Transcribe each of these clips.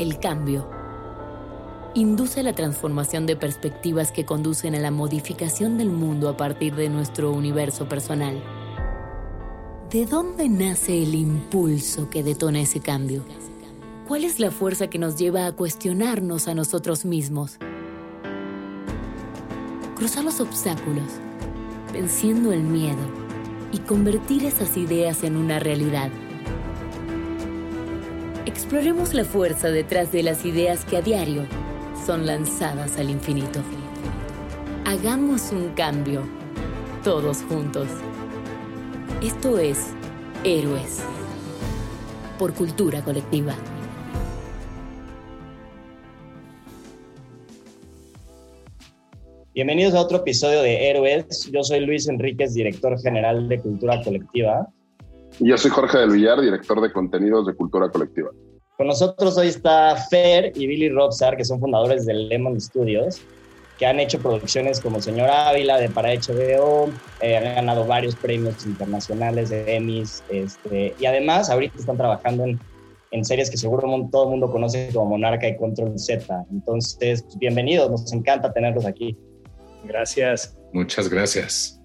El cambio induce la transformación de perspectivas que conducen a la modificación del mundo a partir de nuestro universo personal. ¿De dónde nace el impulso que detona ese cambio? ¿Cuál es la fuerza que nos lleva a cuestionarnos a nosotros mismos? Cruzar los obstáculos, venciendo el miedo y convertir esas ideas en una realidad. Exploremos la fuerza detrás de las ideas que a diario son lanzadas al infinito. Hagamos un cambio, todos juntos. Esto es Héroes, por cultura colectiva. Bienvenidos a otro episodio de Héroes. Yo soy Luis Enríquez, director general de Cultura Colectiva. Y yo soy Jorge del Villar, director de contenidos de Cultura Colectiva. Con nosotros hoy está Fer y Billy Robsar, que son fundadores de Lemon Studios, que han hecho producciones como Señor Ávila de para HBO, eh, han ganado varios premios internacionales de Emmys, este, y además ahorita están trabajando en, en series que seguro todo el mundo conoce como Monarca y Control Z. Entonces, pues, bienvenidos, nos encanta tenerlos aquí. Gracias. Muchas gracias.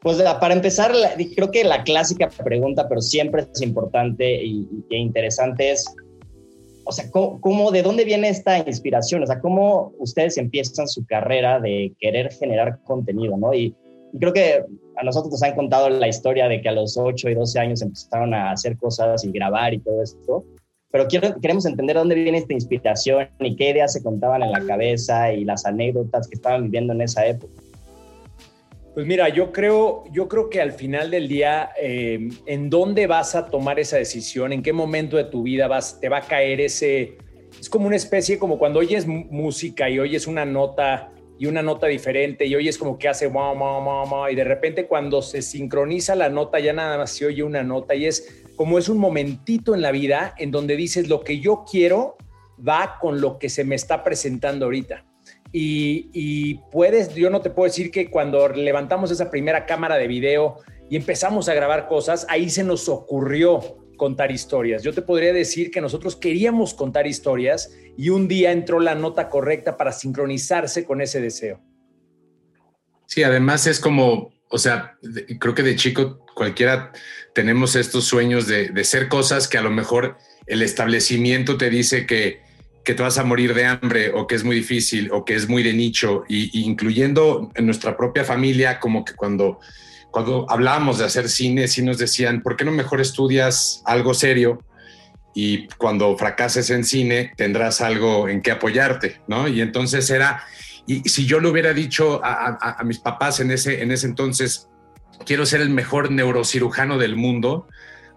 Pues para empezar, creo que la clásica pregunta, pero siempre es importante y, e interesante es, o sea, ¿cómo, de dónde viene esta inspiración? O sea, ¿cómo ustedes empiezan su carrera de querer generar contenido, no? Y, creo que a nosotros nos han contado la historia de que a los 8 y 12 años empezaron a hacer cosas y grabar y todo esto, pero queremos entender dónde viene esta inspiración y qué ideas se contaban en la cabeza y las anécdotas que estaban viviendo en esa época. Pues mira, yo creo, yo creo que al final del día, eh, ¿en dónde vas a tomar esa decisión? ¿En qué momento de tu vida vas, te va a caer ese... Es como una especie, como cuando oyes música y oyes una nota y una nota diferente y oyes como que hace wow, wow, wow, wow, y de repente cuando se sincroniza la nota ya nada más se oye una nota y es como es un momentito en la vida en donde dices lo que yo quiero va con lo que se me está presentando ahorita. Y, puedes, yo no te puedo decir que cuando levantamos esa primera cámara de video y empezamos a grabar cosas, ahí se nos ocurrió contar historias. Yo te podría decir que nosotros queríamos contar historias y un día entró la nota correcta para sincronizarse con ese deseo. Sí, además es como, o sea, creo que de chico cualquiera tenemos estos sueños de, de ser cosas que a lo mejor el establecimiento te dice que, que te vas a morir de hambre o que es muy difícil o que es muy de nicho, y, incluyendo en nuestra propia familia, como que cuando, cuando hablábamos de hacer cine, sí nos decían, ¿por qué no mejor estudias algo serio? Y cuando fracases en cine, tendrás algo en qué apoyarte, ¿no? Y entonces era, y si yo le hubiera dicho a, a mis papás en ese, en ese entonces, quiero ser el mejor neurocirujano del mundo,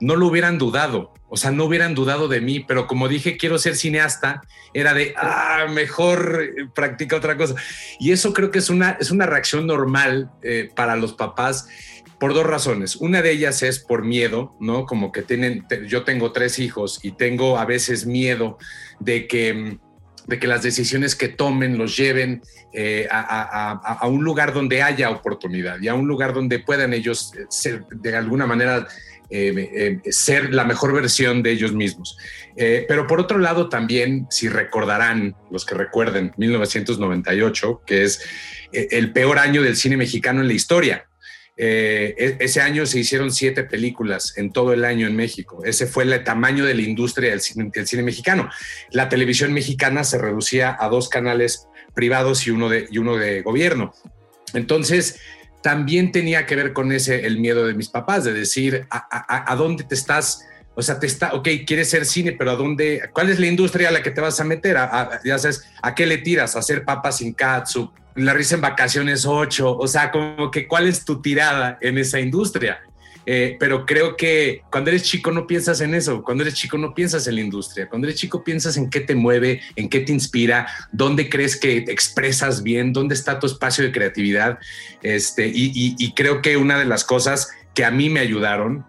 no lo hubieran dudado, o sea, no hubieran dudado de mí, pero como dije, quiero ser cineasta, era de, ah, mejor eh, practica otra cosa. Y eso creo que es una, es una reacción normal eh, para los papás por dos razones. Una de ellas es por miedo, ¿no? Como que tienen, yo tengo tres hijos y tengo a veces miedo de que de que las decisiones que tomen los lleven eh, a, un lugar donde haya oportunidad y a un lugar donde puedan ellos ser de alguna manera eh, eh, ser la mejor versión de ellos mismos. Eh, pero por otro lado también, si recordarán, los que recuerden, 1998, que es el peor año del cine mexicano en la historia. E, ese año se hicieron siete películas en todo el año en México. Ese fue el tamaño de la industria del cine, mexicano. La televisión mexicana se reducía a dos canales privados y uno de gobierno. Entonces, también tenía que ver con ese el miedo de mis papás, de decir a, dónde te estás O sea, te está, ok, quieres ser cine, pero ¿a dónde? ¿Cuál es la industria a la que te vas a meter? A, ya sabes, ¿a qué le tiras? ¿A hacer papas sin katsu? La risa en vacaciones 8. O sea, como que ¿cuál es tu tirada en esa industria? Eh, pero creo que cuando eres chico no piensas en eso, cuando eres chico no piensas en la industria, cuando eres chico piensas en qué te mueve, en qué te inspira, dónde crees que expresas bien, dónde está tu espacio de creatividad. Este, y, creo que una de las cosas que a mí me ayudaron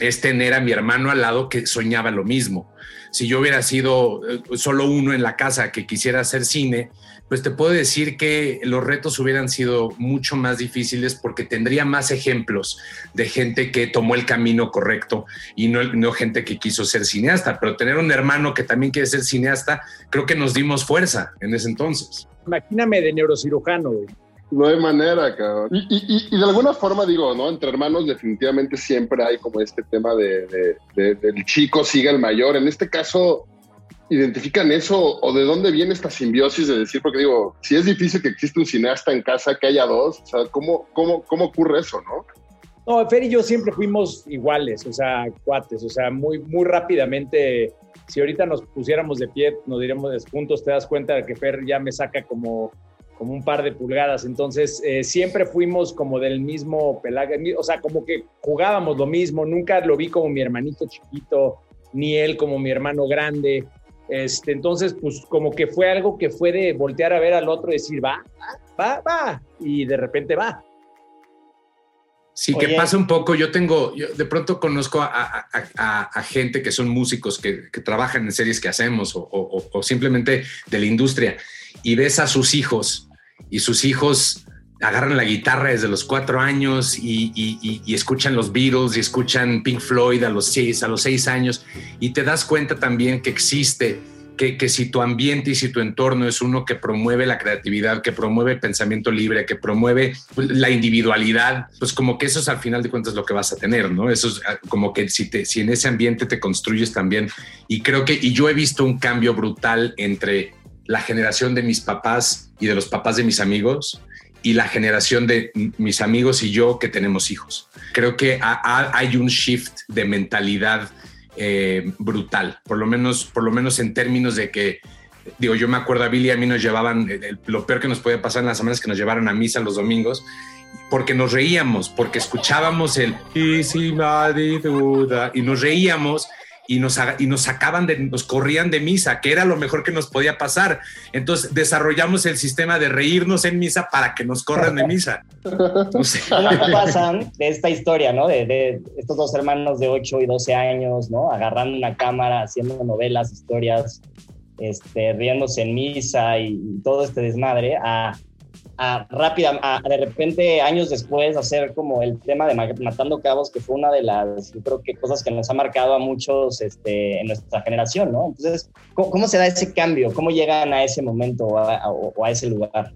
es tener a mi hermano al lado que soñaba lo mismo. Si yo hubiera sido eh, solo uno en la casa que quisiera hacer cine, pues te puedo decir que los retos hubieran sido mucho más difíciles porque tendría más ejemplos de gente que tomó el camino correcto y no, no gente que quiso ser cineasta. Pero tener un hermano que también quiere ser cineasta, creo que nos dimos fuerza en ese entonces. Imagíname de neurocirujano, No hay manera, cabrón. Y, de alguna forma digo, ¿no? Entre hermanos definitivamente siempre hay como este tema de, del chico sigue el mayor. En este caso, identifican eso o de dónde viene esta simbiosis de decir, porque digo, si es difícil que exista un cineasta en casa, que haya dos, o sea, ¿cómo, cómo, cómo ocurre eso, no? No, Fer y yo siempre fuimos iguales, o sea, cuates, o sea, muy, muy rápidamente, si ahorita nos pusiéramos de pie, nos diríamos juntos, te das cuenta de que Fer ya me saca como, como un par de pulgadas, entonces eh, siempre fuimos como del mismo pelaje, o sea, como que jugábamos lo mismo, nunca lo vi como mi hermanito chiquito, ni él como mi hermano grande, este, entonces, pues como que fue algo que fue de voltear a ver al otro y decir, va, va, va, y de repente va. Sí, que pasa un poco. Yo tengo, yo de pronto conozco a, gente que son músicos que, trabajan en series que hacemos o, simplemente de la industria y ves a sus hijos y sus hijos agarran la guitarra desde los cuatro años y, escuchan los Beatles y escuchan Pink Floyd a los seis, a los seis años y te das cuenta también que existe, que, que, si tu ambiente y si tu entorno es uno que promueve la creatividad, que promueve el pensamiento libre, que promueve pues, la individualidad, pues como que eso es al final de cuentas lo que vas a tener, ¿no? Eso es ah, como que si, te, si en ese ambiente te construyes también. Y creo que, y yo he visto un cambio brutal entre la generación de mis papás y de los papás de mis amigos y la generación de mis amigos y yo que tenemos hijos. Creo que hay un shift de mentalidad eh, brutal, por lo, menos, por lo menos en términos de que, digo, yo me acuerdo a Billy a mí nos llevaban, lo peor que nos podía pasar en las semanas que nos llevaron a misa los domingos, porque nos reíamos, porque escuchábamos el y si duda y nos reíamos y nos, y nos sacaban de, nos corrían de misa, que era lo mejor que nos podía pasar. Entonces desarrollamos el sistema de reírnos en misa para que nos corran de misa. No pasan de esta historia, ¿no? De, de, estos dos hermanos de 8 y 12 años, ¿no? Agarrando una cámara, haciendo novelas, historias, este, riéndose en misa y todo este desmadre, a a rápida, de repente años después hacer como el tema de Matando Cabos, que fue una de las, yo creo que cosas que nos ha marcado a muchos este, en nuestra generación, ¿no? Entonces, ¿cómo, se da ese cambio? ¿Cómo llegan a ese momento o a, ese lugar?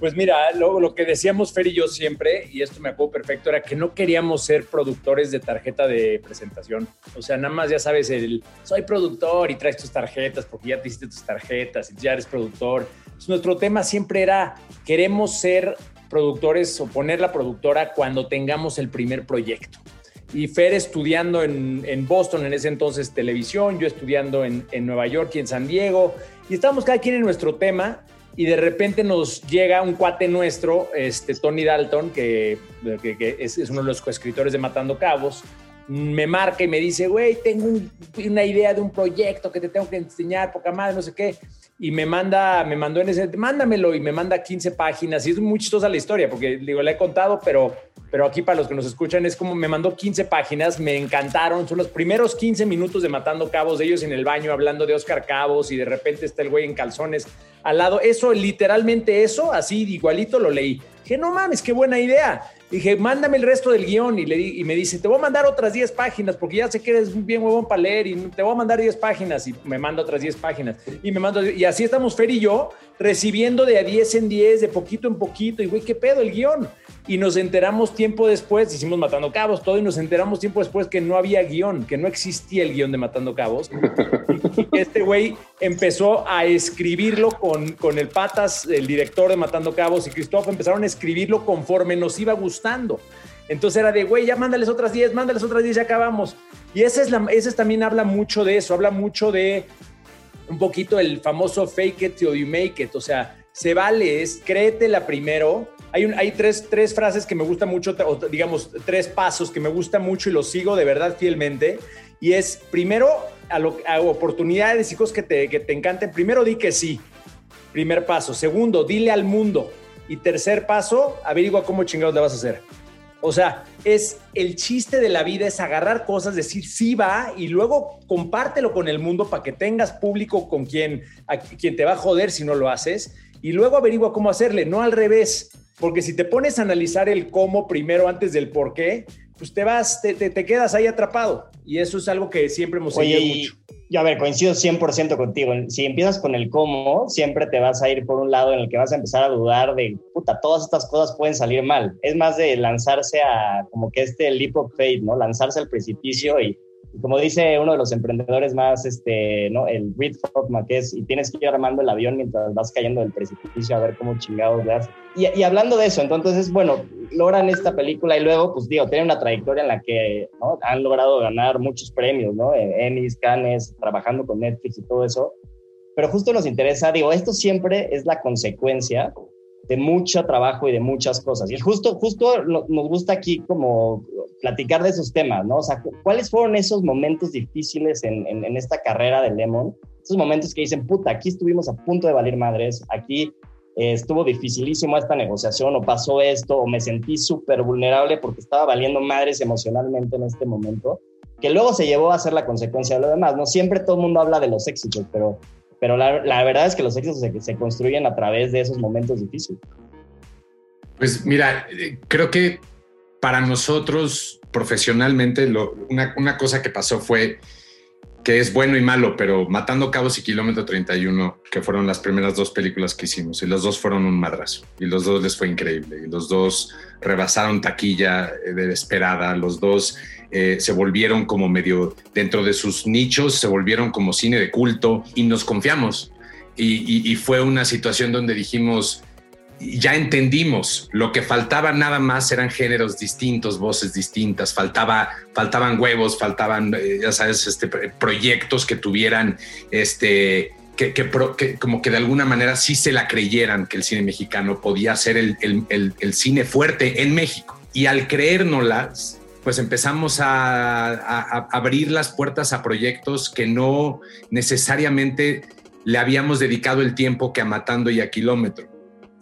Pues mira, lo, lo, que decíamos Fer y yo siempre, y esto me acuerdo perfecto, era que no queríamos ser productores de tarjeta de presentación. O sea, nada más ya sabes, el soy productor y traes tus tarjetas porque ya te hiciste tus tarjetas y ya eres productor nuestro tema siempre era, queremos ser productores o poner la productora cuando tengamos el primer proyecto. Y Fer estudiando en, Boston en ese entonces televisión, yo estudiando en, Nueva York y en San Diego, y estábamos cada quien en nuestro tema, y de repente nos llega un cuate nuestro, este, Tony Dalton, que, es, uno de los coescritores de Matando Cabos, me marca y me dice, güey, tengo una idea de un proyecto que te tengo que enseñar, poca madre, no sé qué y me manda, me mandó en ese, mándamelo y me manda 15 páginas y es muy chistosa la historia porque digo, la he contado, pero, pero aquí para los que nos escuchan es como me mandó 15 páginas, me encantaron, son los primeros 15 minutos de Matando Cabos, de ellos en el baño hablando de Oscar Cabos y de repente está el güey en calzones al lado, eso, literalmente eso, así igualito lo leí. Dije, no mames, qué buena idea. Dije, mándame el resto del guion y, le y me dice, te voy a mandar otras 10 páginas porque ya sé que eres bien huevón para leer y te voy a mandar 10 páginas y me manda otras 10 páginas. Y me mando, y así estamos Fer y yo recibiendo de a 10 en 10, de poquito en poquito y güey, ¿qué pedo el guion? y nos enteramos tiempo después, hicimos Matando Cabos, todo, y nos enteramos tiempo después que no había guion, que no existía el guion de Matando Cabos. y este güey empezó a escribirlo con, con el Patas, el director de Matando Cabos, y Cristóbal empezaron a escribirlo conforme nos iba gustando. Entonces era de, güey, ya mándales otras 10, mándales otras 10, ya acabamos. Y esa es, la, esa también habla mucho de eso, habla mucho de un poquito el famoso fake it till you make it, o sea, se vale, es créetela primero. Hay, un, hay tres, tres frases que me gustan mucho, o digamos, tres pasos que me gustan mucho y los sigo de verdad fielmente. Y es, primero, a, lo, a oportunidades y cosas que te, que te encanten, primero di que sí. Primer paso. Segundo, dile al mundo. Y tercer paso, averigua cómo chingados le vas a hacer. O sea, es el chiste de la vida, es agarrar cosas, decir sí va y luego compártelo con el mundo para que tengas público con quien, a quien te va a joder si no lo haces y luego averigua cómo hacerle, no al revés. Porque si te pones a analizar el cómo primero antes del por qué, pues te vas, te, te, quedas ahí atrapado. Y eso es algo que siempre hemos seguido mucho. Yo, a ver, coincido 100% contigo. Si empiezas con el cómo, siempre te vas a ir por un lado en el que vas a empezar a dudar de, puta, todas estas cosas pueden salir mal. Es más de lanzarse a, como que este leap of faith, ¿no? Lanzarse al precipicio y como dice uno de los emprendedores más, este, ¿no? El Reed Hoffman, que es, y tienes que ir armando el avión mientras vas cayendo del precipicio a ver cómo chingados le Y, y, hablando de eso, entonces, bueno, logran esta película y luego, pues digo, tienen una trayectoria en la que ¿no? han logrado ganar muchos premios, ¿no? Emmys, Cannes, trabajando con Netflix y todo eso. Pero justo nos interesa, digo, esto siempre es la consecuencia de mucho trabajo y de muchas cosas. Y justo, justo nos gusta aquí como platicar de esos temas, ¿no? O sea, ¿cuáles fueron esos momentos difíciles en, en, esta carrera de Lemon? Esos momentos que dicen, puta, aquí estuvimos a punto de valer madres, aquí eh, estuvo dificilísimo esta negociación, o pasó esto, o me sentí súper vulnerable porque estaba valiendo madres emocionalmente en este momento, que luego se llevó a ser la consecuencia de lo demás, ¿no? Siempre todo el mundo habla de los éxitos, pero pero la, la verdad es que los éxitos se, se, construyen a través de esos momentos difíciles. Pues mira, eh, creo que para nosotros profesionalmente una, una, cosa que pasó fue que es bueno y malo, pero Matando Cabos y Kilómetro 31, que fueron las primeras dos películas que hicimos, y los dos fueron un madrazo, y los dos les fue increíble, y los dos rebasaron taquilla eh, de esperada, los dos eh, se volvieron como medio dentro de sus nichos, se volvieron como cine de culto y nos confiamos. Y, fue una situación donde dijimos, ya entendimos, lo que faltaba nada más eran géneros distintos, voces distintas, faltaba, faltaban huevos, faltaban, eh, ya sabes, este, proyectos que tuvieran, este, que, como que de alguna manera sí se la creyeran que el cine mexicano podía ser el, el, el cine fuerte en México. Y al creérnoslas, pues empezamos a, abrir las puertas a proyectos que no necesariamente le habíamos dedicado el tiempo que a Matando y a Kilómetro.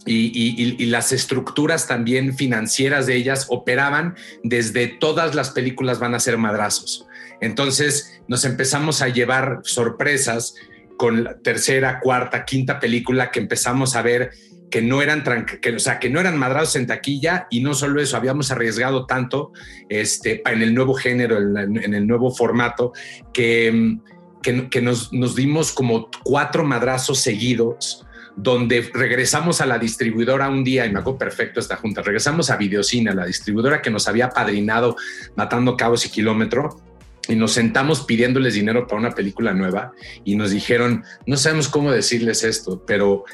Y, las estructuras también financieras de ellas operaban desde todas las películas van a ser madrazos. Entonces nos empezamos a llevar sorpresas con la tercera, cuarta, quinta película que empezamos a ver que no eran, que, o sea, que no eran madrados en taquilla y no solo eso, habíamos arriesgado tanto este, en el nuevo género, en, el nuevo formato, que, que, nos, nos, dimos como cuatro madrazos seguidos donde regresamos a la distribuidora un día, y me acuerdo perfecto esta junta, regresamos a Videocine, la distribuidora que nos había padrinado Matando Cabos y Kilómetro, y nos sentamos pidiéndoles dinero para una película nueva y nos dijeron, no sabemos cómo decirles esto, pero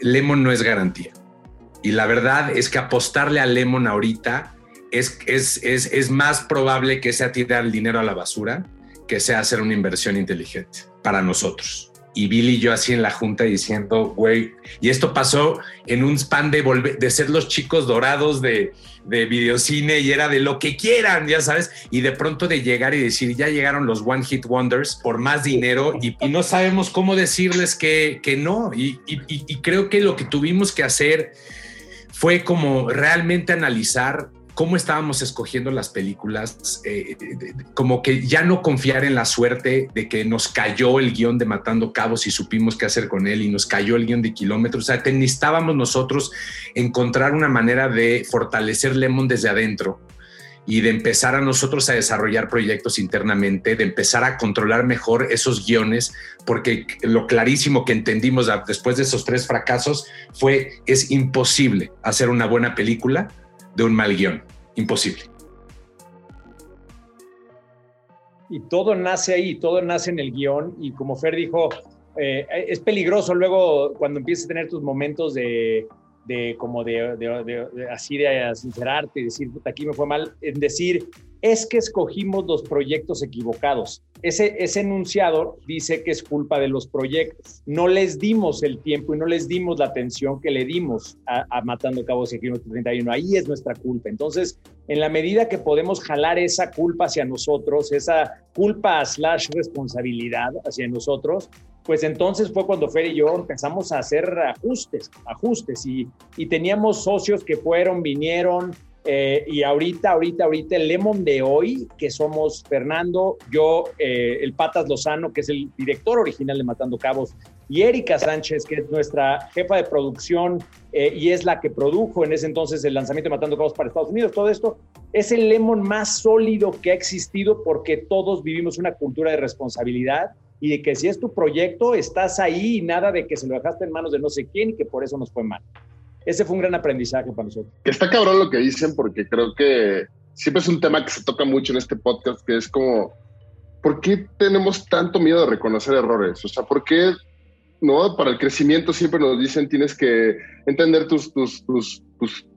Lemon no es garantía. Y la verdad es que apostarle a Lemon ahorita es, es, es, es más probable que sea tirar el dinero a la basura que sea hacer una inversión inteligente para nosotros y Billy y yo así en la junta diciendo, güey, y esto pasó en un span de, de ser los chicos dorados de, de videocine y era de lo que quieran, ya sabes, y de pronto de llegar y decir, ya llegaron los One Hit Wonders por más dinero y, no sabemos cómo decirles que, que no, y, y creo que lo que tuvimos que hacer fue como realmente analizar cómo estábamos escogiendo las películas, eh, como que ya no confiar en la suerte de que nos cayó el guion de Matando Cabos y supimos qué hacer con él y nos cayó el guion de Kilómetros. O sea, necesitábamos nosotros encontrar una manera de fortalecer Lemon desde adentro y de empezar a nosotros a desarrollar proyectos internamente, de empezar a controlar mejor esos guiones, porque lo clarísimo que entendimos después de esos tres fracasos fue, es imposible hacer una buena película de un mal guion. Imposible. Y todo nace ahí, todo nace en el guion. Y como Fer dijo, eh, es peligroso luego cuando empiezas a tener tus momentos de, de como de, de, así de sincerarte y decir, puta, aquí me fue mal, en decir, es que escogimos los proyectos equivocados. Ese, ese enunciado dice que es culpa de los proyectos. No les dimos el tiempo y no les dimos la atención que le dimos a, Matando Cabos y Kilómetro 31. Ahí es nuestra culpa. Entonces, en la medida que podemos jalar esa culpa hacia nosotros, esa culpa slash responsabilidad hacia nosotros, pues entonces fue cuando Fer y yo empezamos a hacer ajustes, ajustes y, y teníamos socios que fueron, vinieron, eh, y ahorita, ahorita, ahorita el Lemon de hoy, que somos Fernando, yo, eh, el Patas Lozano, que es el director original de Matando Cabos, y Erika Sánchez, que es nuestra jefa de producción eh, y es la que produjo en ese entonces el lanzamiento de Matando Cabos para Estados Unidos, todo esto, es el Lemon más sólido que ha existido porque todos vivimos una cultura de responsabilidad y de que si es tu proyecto, estás ahí y nada de que se lo dejaste en manos de no sé quién y que por eso nos fue mal ese fue un gran aprendizaje para nosotros. Que está cabrón lo que dicen, porque creo que siempre es un tema que se toca mucho en este podcast, que es como, ¿por qué tenemos tanto miedo de reconocer errores? O sea, ¿por qué, no? Para el crecimiento siempre nos dicen tienes que entender tus, tus, tus,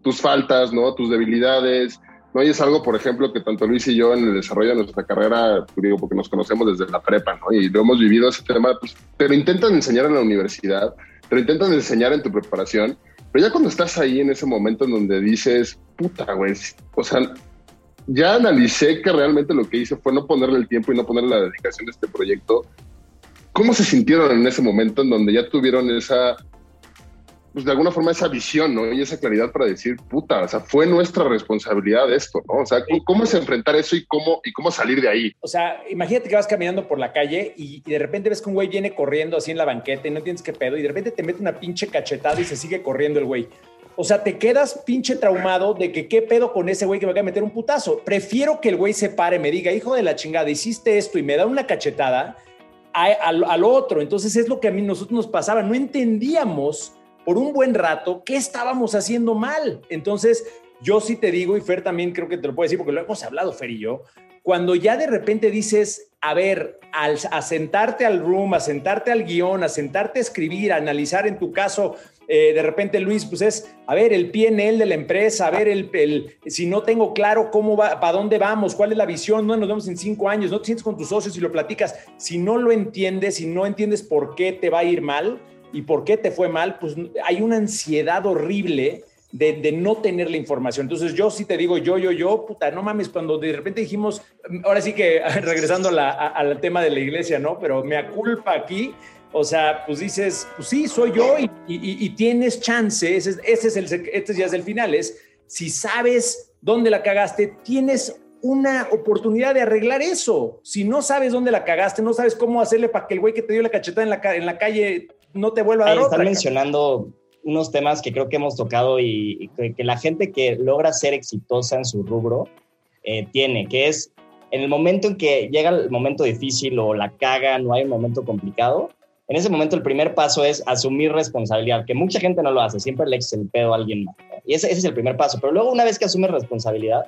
tus, faltas, ¿no? Tus debilidades. ¿no? Y es algo, por ejemplo, que tanto Luis y yo en el desarrollo de nuestra carrera, pues, digo, porque nos conocemos desde la prepa, ¿no? Y lo hemos vivido ese tema, pues, pero intentan enseñar en la universidad, pero intentan enseñar en tu preparación pero ya cuando estás ahí en ese momento en donde dices, puta, güey, o sea, ya analicé que realmente lo que hice fue no ponerle el tiempo y no ponerle la dedicación a este proyecto. ¿Cómo se sintieron en ese momento en donde ya tuvieron esa pues de alguna forma esa visión, ¿no? Y esa claridad para decir, puta, o sea, fue nuestra responsabilidad esto, ¿no? O sea, ¿cómo es enfrentar eso y cómo, y cómo salir de ahí? O sea, imagínate que vas caminando por la calle y, de repente ves que un güey viene corriendo así en la banqueta y no tienes qué pedo y de repente te mete una pinche cachetada y se sigue corriendo el güey. O sea, te quedas pinche traumado de que qué pedo con ese güey que me va a meter un putazo. Prefiero que el güey se pare, me diga, hijo de la chingada, hiciste esto y me da una cachetada al, al otro. Entonces es lo que a mí nosotros nos pasaba. No entendíamos por un buen rato qué estábamos haciendo mal. Entonces, yo sí te digo, y Fer también creo que te lo puedo decir porque lo hemos hablado, Fer y yo, cuando ya de repente dices, a ver, al, a sentarte al room, a al guion, a sentarte a escribir, a analizar en tu caso, eh, de repente Luis, pues es, a ver, el PNL de la empresa, a ver, el, el, si no tengo claro cómo va, para dónde vamos, cuál es la visión, no nos vemos en cinco años, no te sientes con tus socios y lo platicas, si no lo entiendes, si no entiendes por qué te va a ir mal, y por qué te fue mal, pues hay una ansiedad horrible de, no tener la información. Entonces yo sí te digo, yo, yo, yo, puta, no mames, cuando de repente dijimos, ahora sí que regresando al tema de la iglesia, ¿no? Pero me aculpa aquí, o sea, pues dices, pues sí, soy yo y, tienes chance, ese, ese, es el, este ya es el final, es si sabes dónde la cagaste, tienes una oportunidad de arreglar eso. Si no sabes dónde la cagaste, no sabes cómo hacerle para que el güey que te dio la cachetada en la, en la calle no te vuelva a dar Están mencionando unos temas que creo que hemos tocado y, que, la gente que logra ser exitosa en su rubro eh, tiene, que es en el momento en que llega el momento difícil o la caga, no hay un momento complicado, en ese momento el primer paso es asumir responsabilidad, que mucha gente no lo hace, siempre le echa el pedo a alguien más. Y ese, es el primer paso, pero luego una vez que asumes responsabilidad,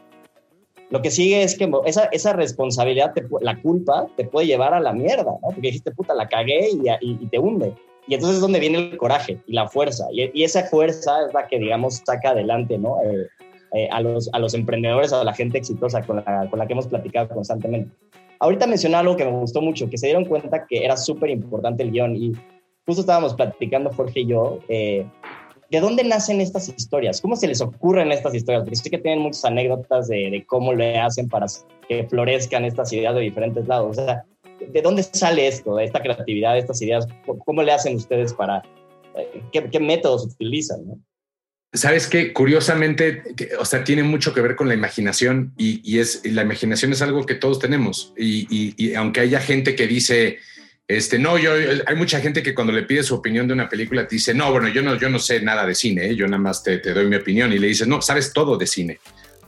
lo que sigue es que esa, esa responsabilidad, la culpa, te puede llevar a la mierda, ¿no? Porque dijiste, puta, la cagué y, y te hunde. Y entonces es donde viene el coraje y la fuerza. Y, esa fuerza es la que, digamos, saca adelante ¿no? Eh, eh, a, los, a los emprendedores, a la gente exitosa con la, con la que hemos platicado constantemente. Ahorita mencioné algo que me gustó mucho, que se dieron cuenta que era súper importante el guion. Y justo estábamos platicando Jorge y yo. Eh, ¿De dónde nacen estas historias? ¿Cómo se les ocurren estas historias? Porque sé que tienen muchas anécdotas de, de cómo le hacen para que florezcan estas ideas de diferentes lados. O sea, ¿de dónde sale esto, esta creatividad, estas ideas? ¿Cómo le hacen ustedes para, eh, qué, métodos utilizan? Sabes que curiosamente, o sea, tiene mucho que ver con la imaginación y, es la imaginación es algo que todos tenemos y, aunque haya gente que dice, este, no, yo, hay mucha gente que cuando le pide su opinión de una película te dice, no, bueno, yo no, yo no sé nada de cine, ¿eh? yo nada más te, te doy mi opinión y le dices, no, sabes todo de cine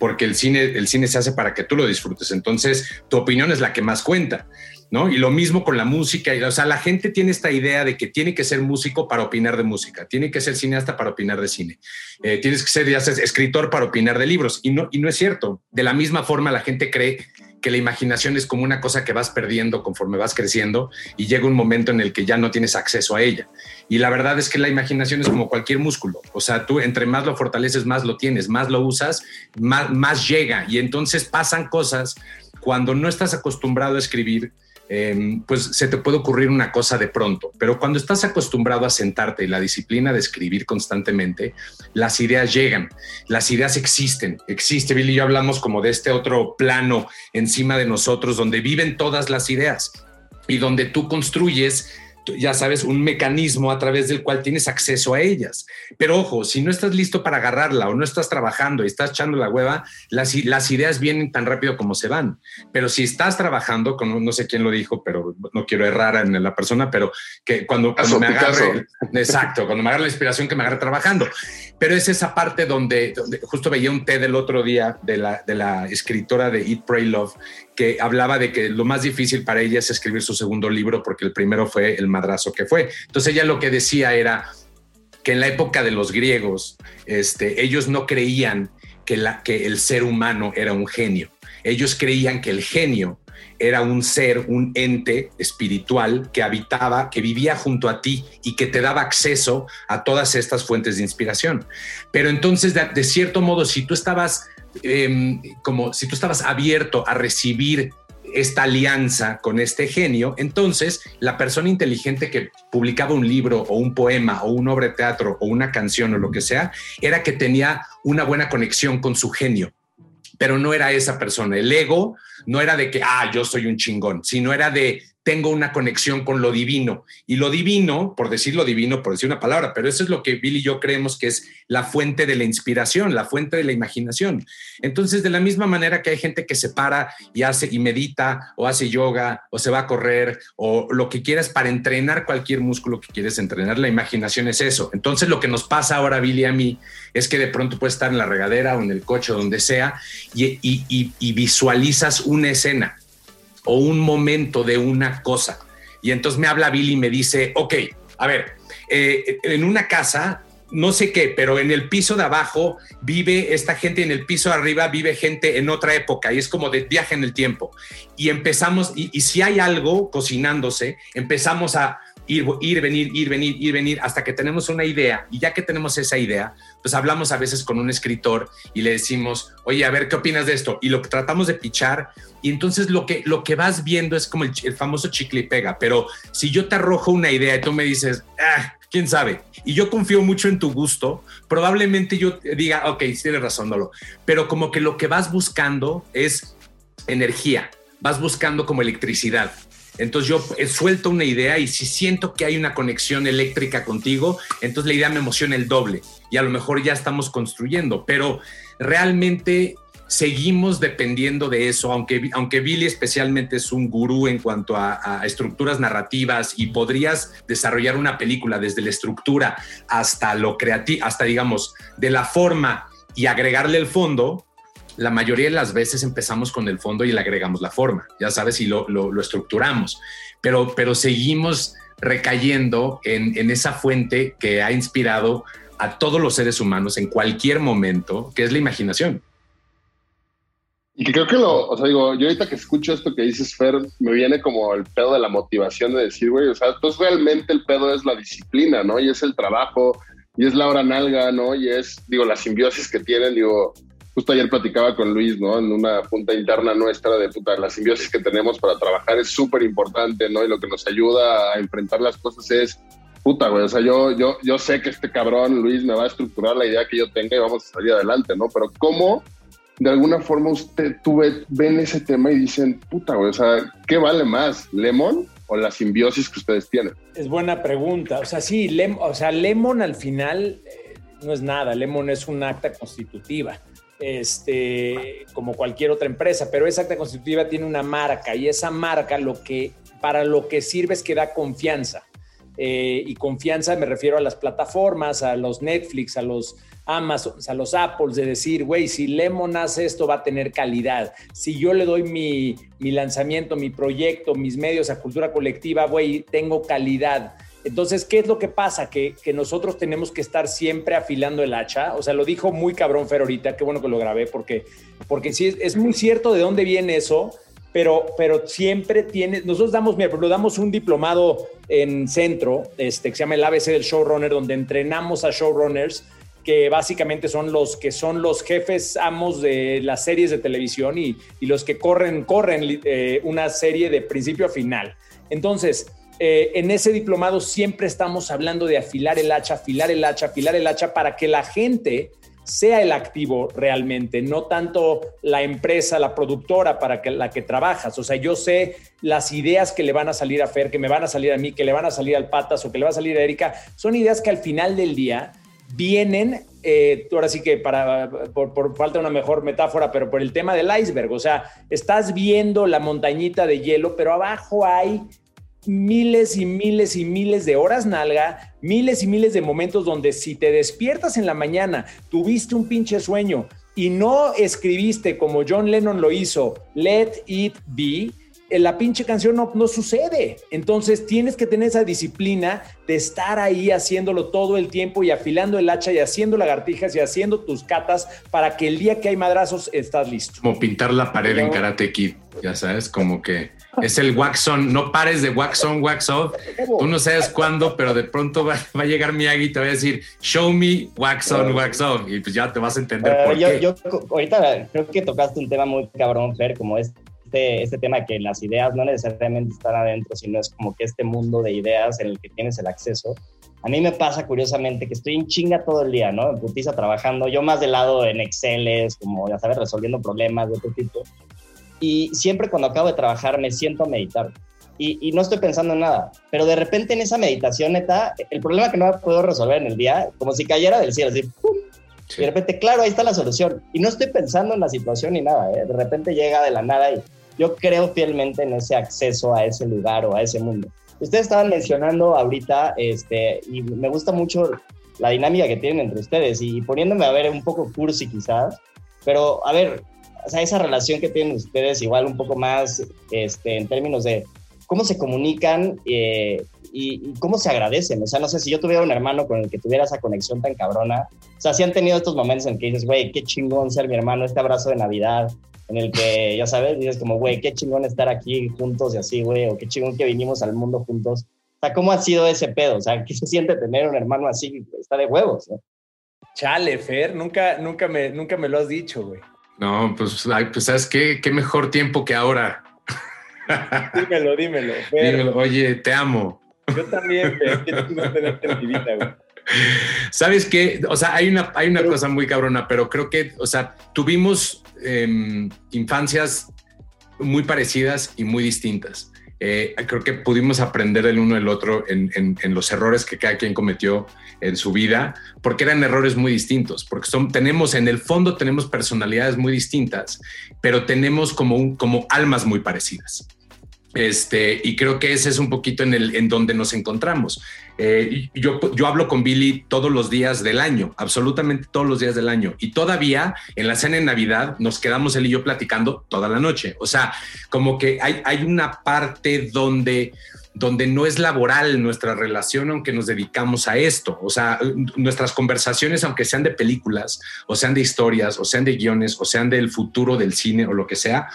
porque el cine, el cine se hace para que tú lo disfrutes. Entonces, tu opinión es la que más cuenta. ¿No? Y lo mismo con la música. O sea, la gente tiene esta idea de que tiene que ser músico para opinar de música, tiene que ser cineasta para opinar de cine, eh, tienes que ser escritor para opinar de libros. Y no, y no es cierto. De la misma forma, la gente cree que la imaginación es como una cosa que vas perdiendo conforme vas creciendo y llega un momento en el que ya no tienes acceso a ella. Y la verdad es que la imaginación es como cualquier músculo. O sea, tú entre más lo fortaleces, más lo tienes, más lo usas, más llega. Y entonces pasan cosas cuando no estás acostumbrado a escribir Em, pues se te puede ocurrir una cosa de pronto, pero cuando estás acostumbrado a sentarte y la disciplina de escribir constantemente, las ideas llegan, las ideas existen, existe, Billy y yo hablamos como de este otro plano encima de nosotros donde viven todas las ideas y donde tú construyes ya sabes, un mecanismo a través del cual tienes acceso a ellas. Pero ojo, si no estás listo para agarrarla o no estás trabajando y estás echando la hueva, las, las ideas vienen tan rápido como se van. Pero si estás trabajando, con, no sé quién lo dijo, pero no quiero errar en la persona, pero que cuando, cuando me agarre, exacto, cuando me agarre la inspiración, que me agarre trabajando. Pero es esa parte donde, donde justo veía un TED el otro día de la, de la escritora de Eat, Pray, Love, que hablaba de que lo más difícil para ella es escribir su segundo libro porque el primero fue el madrazo que fue. Entonces ella lo que decía era que en la época de los griegos, este, ellos no creían que, la, que el ser humano era un genio. Ellos creían que el genio era un ser, un ente espiritual que habitaba, que vivía junto a ti y que te daba acceso a todas estas fuentes de inspiración. Pero entonces, de cierto modo, si tú estabas Em, como si tú estabas abierto a recibir esta alianza con este genio, entonces la persona inteligente que publicaba un libro o un poema o una obra de teatro o una canción o lo que sea, era que tenía una buena conexión con su genio, pero no era esa persona. El ego no era de que, ah, yo soy un chingón, sino era de, tengo una conexión con lo divino. Y lo divino, por decirlo divino, por decir una palabra, pero eso es lo que Bill y yo creemos que es la fuente de la inspiración, la fuente de la imaginación. Entonces, de la misma manera que hay gente que se para y hace y medita o hace yoga o se va a correr o lo que quieras para entrenar cualquier músculo que quieres entrenar, la imaginación es eso. Entonces, lo que nos pasa ahora, Billy, a mí, es que de pronto puedes estar en la regadera o en el coche o donde sea y, y visualizas una escena o un momento de una cosa. Y entonces me habla Billy y me dice, ok, a ver, eh, en una casa, no sé qué, pero en el piso de abajo vive esta gente, en el piso de arriba vive gente en otra época y es como de viaje en el tiempo. Y empezamos, y, y si hay algo cocinándose, empezamos a ir, ir, venir, ir, venir, ir, venir, hasta que tenemos una idea. Y ya que tenemos esa idea, pues hablamos a veces con un escritor y le decimos, oye, a ver, ¿qué opinas de esto? Y lo tratamos de pichar. Y entonces lo que, lo que vas viendo es como el, famoso chicle y pega. Pero si yo te arrojo una idea y tú me dices, ah, quién sabe. Y yo confío mucho en tu gusto. Probablemente yo diga, ok, tienes razón, Dolo. Pero como que lo que vas buscando es energía. Vas buscando como electricidad. Entonces yo suelto una idea y si siento que hay una conexión eléctrica contigo, entonces la idea me emociona el doble y a lo mejor ya estamos construyendo, pero realmente seguimos dependiendo de eso, aunque, aunque Billy especialmente es un gurú en cuanto a, estructuras narrativas y podrías desarrollar una película desde la estructura hasta lo creativo, hasta digamos, de la forma y agregarle el fondo, la mayoría de las veces empezamos con el fondo y le agregamos la forma, ya sabes, y lo, estructuramos, pero, pero seguimos recayendo en, esa fuente que ha inspirado a todos los seres humanos en cualquier momento, que es la imaginación. Y creo que lo, o sea, digo, yo ahorita que escucho esto que dices, Fer, me viene como el pedo de la motivación de decir, güey, o sea, pues realmente el pedo es la disciplina, ¿no? Y es el trabajo, y es la hora nalga, ¿no? Y es, digo, la simbiosis que tienen, digo, justo ayer platicaba con Luis, ¿no? En una punta interna nuestra de puta, la simbiosis que tenemos para trabajar es súper importante, ¿no? Y lo que nos ayuda a enfrentar las cosas es, puta, güey, o sea, yo, yo, yo sé que este cabrón, Luis, me va a estructurar la idea que yo tenga y vamos a salir adelante, ¿no? Pero ¿cómo de alguna forma usted, tú ven ese tema y dicen, puta, güey, o sea, ¿qué vale más, Lemon o la simbiosis que ustedes tienen? Es buena pregunta. O sea, sí, o sea, Lemon al final eh, no es nada. Lemon es un acta constitutiva este, como cualquier otra empresa, pero esa acta constitutiva tiene una marca y esa marca lo que, para lo que sirve es que da confianza. Eh, y confianza me refiero a las plataformas, a los Netflix, a los Amazon, a los Apples, de decir, güey, si Lemon hace esto va a tener calidad. Si yo le doy mi, mi lanzamiento, mi proyecto, mis medios a cultura colectiva, güey, tengo calidad. Entonces, ¿qué es lo que pasa? Que, nosotros tenemos que estar siempre afilando el hacha. O sea, lo dijo muy cabrón Fer ahorita, qué bueno que lo grabé, porque, porque sí, es, muy cierto de dónde viene eso. pero, pero siempre tiene, nosotros damos, mira, lo damos un diplomado en centro, este, que se llama el ABC del showrunner, donde entrenamos a showrunners que básicamente son los que son los jefes amos de las series de televisión y, y los que corren, corren eh, una serie de principio a final. Entonces, eh, en ese diplomado siempre estamos hablando de afilar el hacha, afilar el hacha, afilar el hacha para que la gente sea el activo realmente, no tanto la empresa, la productora para que, la que trabajas. O sea, yo sé las ideas que le van a salir a Fer, que me van a salir a mí, que le van a salir al Patas o que le va a salir a Erika, son ideas que al final del día vienen, eh, ahora sí que para, por, falta una mejor metáfora, pero por el tema del iceberg. O sea, estás viendo la montañita de hielo, pero abajo hay miles y miles y miles de horas nalga, miles y miles de momentos donde si te despiertas en la mañana, tuviste un pinche sueño y no escribiste como John Lennon lo hizo, Let It Be, la pinche canción no, no, sucede. Entonces tienes que tener esa disciplina de estar ahí haciéndolo todo el tiempo y afilando el hacha y haciendo lagartijas y haciendo tus catas para que el día que hay madrazos estás listo. Como pintar la pared en Karate Kid, ya sabes, como que es el wax on, no pares de wax on, wax off. Tú no sabes cuándo, pero de pronto va, a llegar Miyagi y te va a decir, show me wax on, wax off. Y pues ya te vas a entender uh, por yo, qué. Yo ahorita creo que tocaste un tema muy cabrón, Fer, como este, este tema que las ideas no necesariamente están adentro, sino es como que este mundo de ideas en el que tienes el acceso. A mí me pasa curiosamente que estoy en chinga todo el día, ¿no? En putiza trabajando, yo más del lado en Excel, como ya sabes, resolviendo problemas de otro tipo y siempre cuando acabo de trabajar me siento a meditar y, no estoy pensando en nada, pero de repente en esa meditación, neta, el problema que no puedo resolver en el día, como si cayera del cielo, así, ¡pum! y de repente, claro, ahí está la solución. Y no estoy pensando en la situación ni nada, ¿eh? de repente llega de la nada y yo creo fielmente en ese acceso a ese lugar o a ese mundo. Ustedes estaban mencionando ahorita, este, y me gusta mucho la dinámica que tienen entre ustedes y poniéndome a ver un poco cursi quizás, pero a ver, o sea, esa relación que tienen ustedes igual un poco más este, en términos de cómo se comunican eh, y, cómo se agradecen. O sea, no sé, si yo tuviera un hermano con el que tuviera esa conexión tan cabrona, o sea, si han tenido estos momentos en que dices, güey, qué chingón ser mi hermano, este abrazo de Navidad, en el que, ya sabes, dices como, güey, qué chingón estar aquí juntos y así, güey, o qué chingón que vinimos al mundo juntos. O sea, ¿cómo ha sido ese pedo? O sea, ¿qué se siente tener un hermano así? Está de huevos, ¿no? Chale, Fer, nunca, nunca, me, nunca me lo has dicho, güey. No, pues, pues ¿sabes qué? Qué mejor tiempo que ahora. dímelo, dímelo, dímelo. Oye, te amo. Yo también, quiero tenerte en mi vida, güey. ¿Sabes qué? O sea, hay una, hay una cosa muy cabrona, pero creo que, o sea, tuvimos em, infancias muy parecidas y muy distintas. Eh, creo que pudimos aprender el uno del otro en, los errores que cada quien cometió en su vida, porque eran errores muy distintos, porque son, tenemos en el fondo tenemos personalidades muy distintas, pero tenemos como, como almas muy parecidas. Este, y creo que ese es un poquito en, el, en donde nos encontramos. Eh, yo, yo hablo con Billy todos los días del año, absolutamente todos los días del año. Y todavía en la cena de Navidad nos quedamos él y yo platicando toda la noche. O sea, como que hay, hay una parte donde donde no es laboral nuestra relación, aunque nos dedicamos a esto. O sea, nuestras conversaciones, aunque sean de películas, o sean de historias, o sean de guiones, o sean del futuro del cine o lo que sea,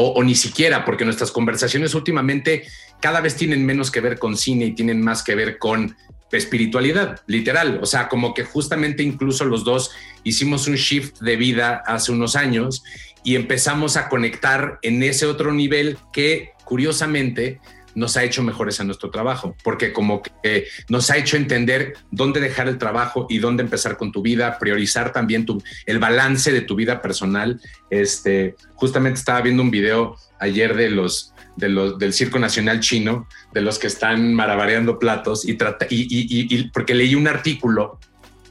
o, ni siquiera, porque nuestras conversaciones últimamente cada vez tienen menos que ver con cine y tienen más que ver con espiritualidad, literal. O sea, como que justamente incluso los dos hicimos un shift de vida hace unos años y empezamos a conectar en ese otro nivel que curiosamente nos ha hecho mejores a nuestro trabajo, porque como que nos ha hecho entender dónde dejar el trabajo y dónde empezar con tu vida, priorizar también tu, el balance de tu vida personal. Este, justamente estaba viendo un video ayer de los, de los del Circo Nacional Chino, de los que están marabareando platos y, trata, y, y, porque leí un artículo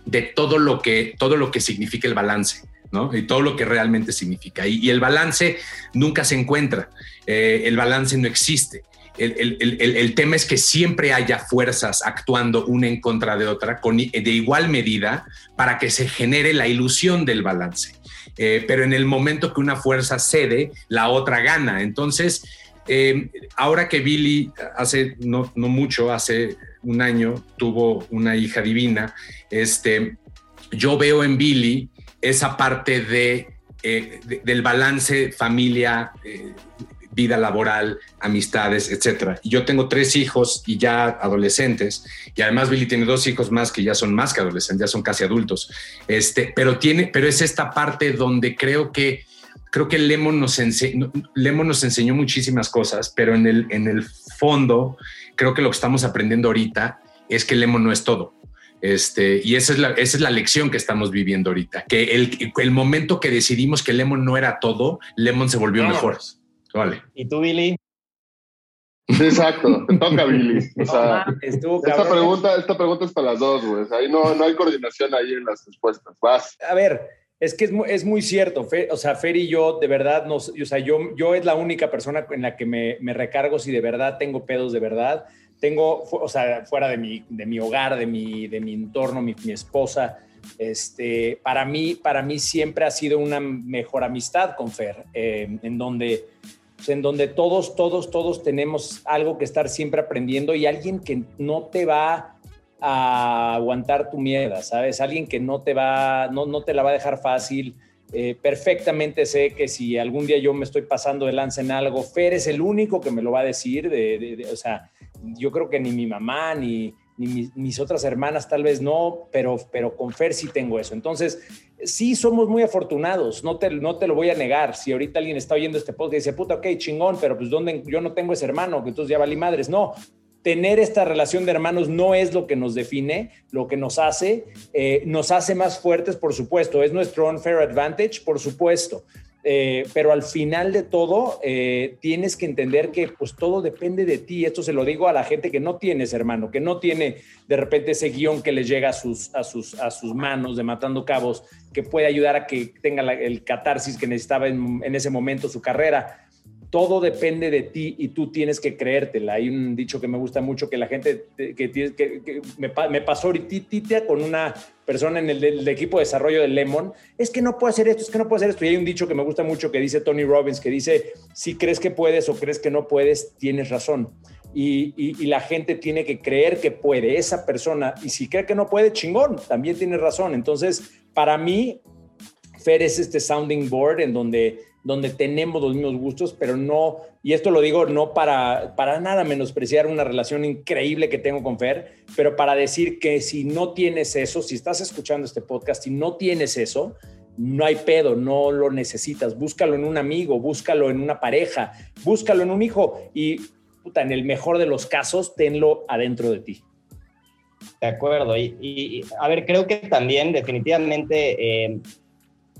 de todo lo que, todo lo que significa el balance. ¿no? Y todo lo que realmente significa. Y, el balance nunca se encuentra, eh, el balance no existe el, tema es que siempre haya fuerzas actuando una en contra de otra de igual medida para que se genere la ilusión del balance. Eh, pero en el momento que una fuerza cede, la otra gana. Entonces, eh, ahora que Billy hace no, mucho, hace un año, tuvo una hija divina, este, yo veo en Billy esa parte de, eh, del balance familia vida laboral, amistades, etcétera. Y yo tengo tres hijos y ya adolescentes, y además Billy tiene dos hijos más que ya son más que adolescentes, ya son casi adultos. Este, pero tiene, pero es esta parte donde creo que creo que Lemon nos, Lemon nos enseñó muchísimas cosas, pero en el, en el fondo creo que lo que estamos aprendiendo ahorita es que Lemon no es todo. Este, y esa es, la, esa es la lección que estamos viviendo ahorita, que el, el momento que decidimos que Lemon no era todo, Lemon se volvió mejor. Vale. ¿Y tú, Billy? exacto, te toca, Billy. O sea, esta, pregunta, esta pregunta es para las dos, güey. Ahí no, no hay coordinación ahí en las respuestas. Vas. A ver, es que es muy, es muy cierto. o sea, Fer y yo, de verdad, nos, o sea, yo, yo es la única persona en la que me, me recargo si de verdad tengo pedos de verdad tengo, o sea, fuera de mi, de mi hogar, de mi, de mi entorno, mi, mi esposa, este, para, mí, para mí siempre ha sido una mejor amistad con Fer, eh, en, donde, pues, en donde todos, todos, todos tenemos algo que estar siempre aprendiendo y alguien que no te va a aguantar tu mierda, ¿sabes? Alguien que no te va, no, no te la va a dejar fácil. Eh, perfectamente sé que si algún día yo me estoy pasando de lanza en algo, Fer es el único que me lo va a decir, de, o sea, yo creo que ni mi mamá ni, mis, otras hermanas tal vez no, pero, pero con Fer sí tengo eso. Entonces, sí somos muy afortunados, no te, no te lo voy a negar. Si ahorita alguien está oyendo este podcast y dice, puta, ok, chingón, pero pues ¿dónde? yo no tengo ese hermano, que entonces ya valí madres. No, tener esta relación de hermanos no es lo que nos define, lo que nos hace, eh, nos hace más fuertes, por supuesto, es nuestro unfair advantage, por supuesto, eh, pero al final de todo eh, tienes que entender que pues todo depende de ti. Esto se lo digo a la gente que no tienes hermano, que no tiene de repente ese guion que les llega a sus, a sus, a sus manos de Matando Cabos, que puede ayudar a que tenga el catarsis que necesitaba en, en ese momento su carrera todo depende de ti y tú tienes que creértela. Hay un dicho que me gusta mucho que la gente que, que, me, pasó ahorita con una persona en el, equipo de desarrollo de Lemon, es que no puedo hacer esto, es que no puedo hacer esto. Y hay un dicho que me gusta mucho que dice Tony Robbins, que dice, si crees que puedes o crees que no puedes, tienes razón. Y, y, la gente tiene que creer que puede, esa persona, y si cree que no puede, chingón, también tiene razón. Entonces, para mí, Fer es este sounding board en donde donde tenemos los mismos gustos, pero no, y esto lo digo no para, para nada menospreciar una relación increíble que tengo con Fer, pero para decir que si no tienes eso, si estás escuchando este podcast y no tienes eso, no hay pedo, no lo necesitas, búscalo en un amigo, búscalo en una pareja, búscalo en un hijo y puta, en el mejor de los casos, tenlo adentro de ti. De acuerdo, y, a ver, creo que también definitivamente... Eh,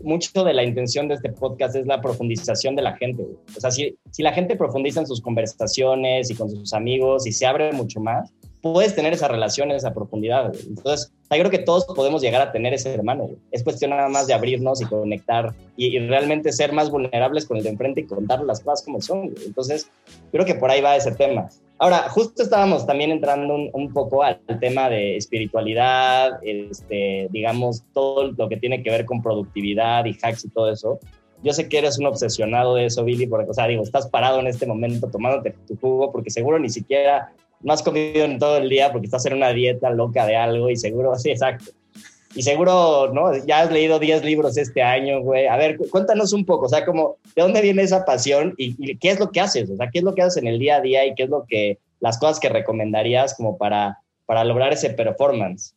mucho de la intención de este podcast es la profundización de la gente. O sea, si, si la gente profundiza en sus conversaciones y con sus amigos y se abre mucho más, puedes tener esa relación, esa profundidad. Entonces, yo creo que todos podemos llegar a tener ese hermano. Es cuestión nada más de abrirnos y conectar y, realmente ser más vulnerables con el de enfrente y contar las cosas como son. Entonces, creo que por ahí va ese tema. Ahora, justo estábamos también entrando un, poco al tema de espiritualidad, este, digamos, todo lo que tiene que ver con productividad y hacks y todo eso. Yo sé que eres un obsesionado de eso, Billy, porque, o sea, digo, estás parado en este momento tomándote tu jugo porque seguro ni siquiera no has comido en todo el día porque estás en una dieta loca de algo y seguro, sí, exacto. Y seguro, ¿no? Ya has leído 10 libros este año, güey. A ver, cuéntanos un poco, o sea, como, ¿de dónde viene esa pasión y, qué es lo que haces? O sea, ¿qué es lo que haces en el día a día y qué es lo que, las cosas que recomendarías como para, para lograr ese performance?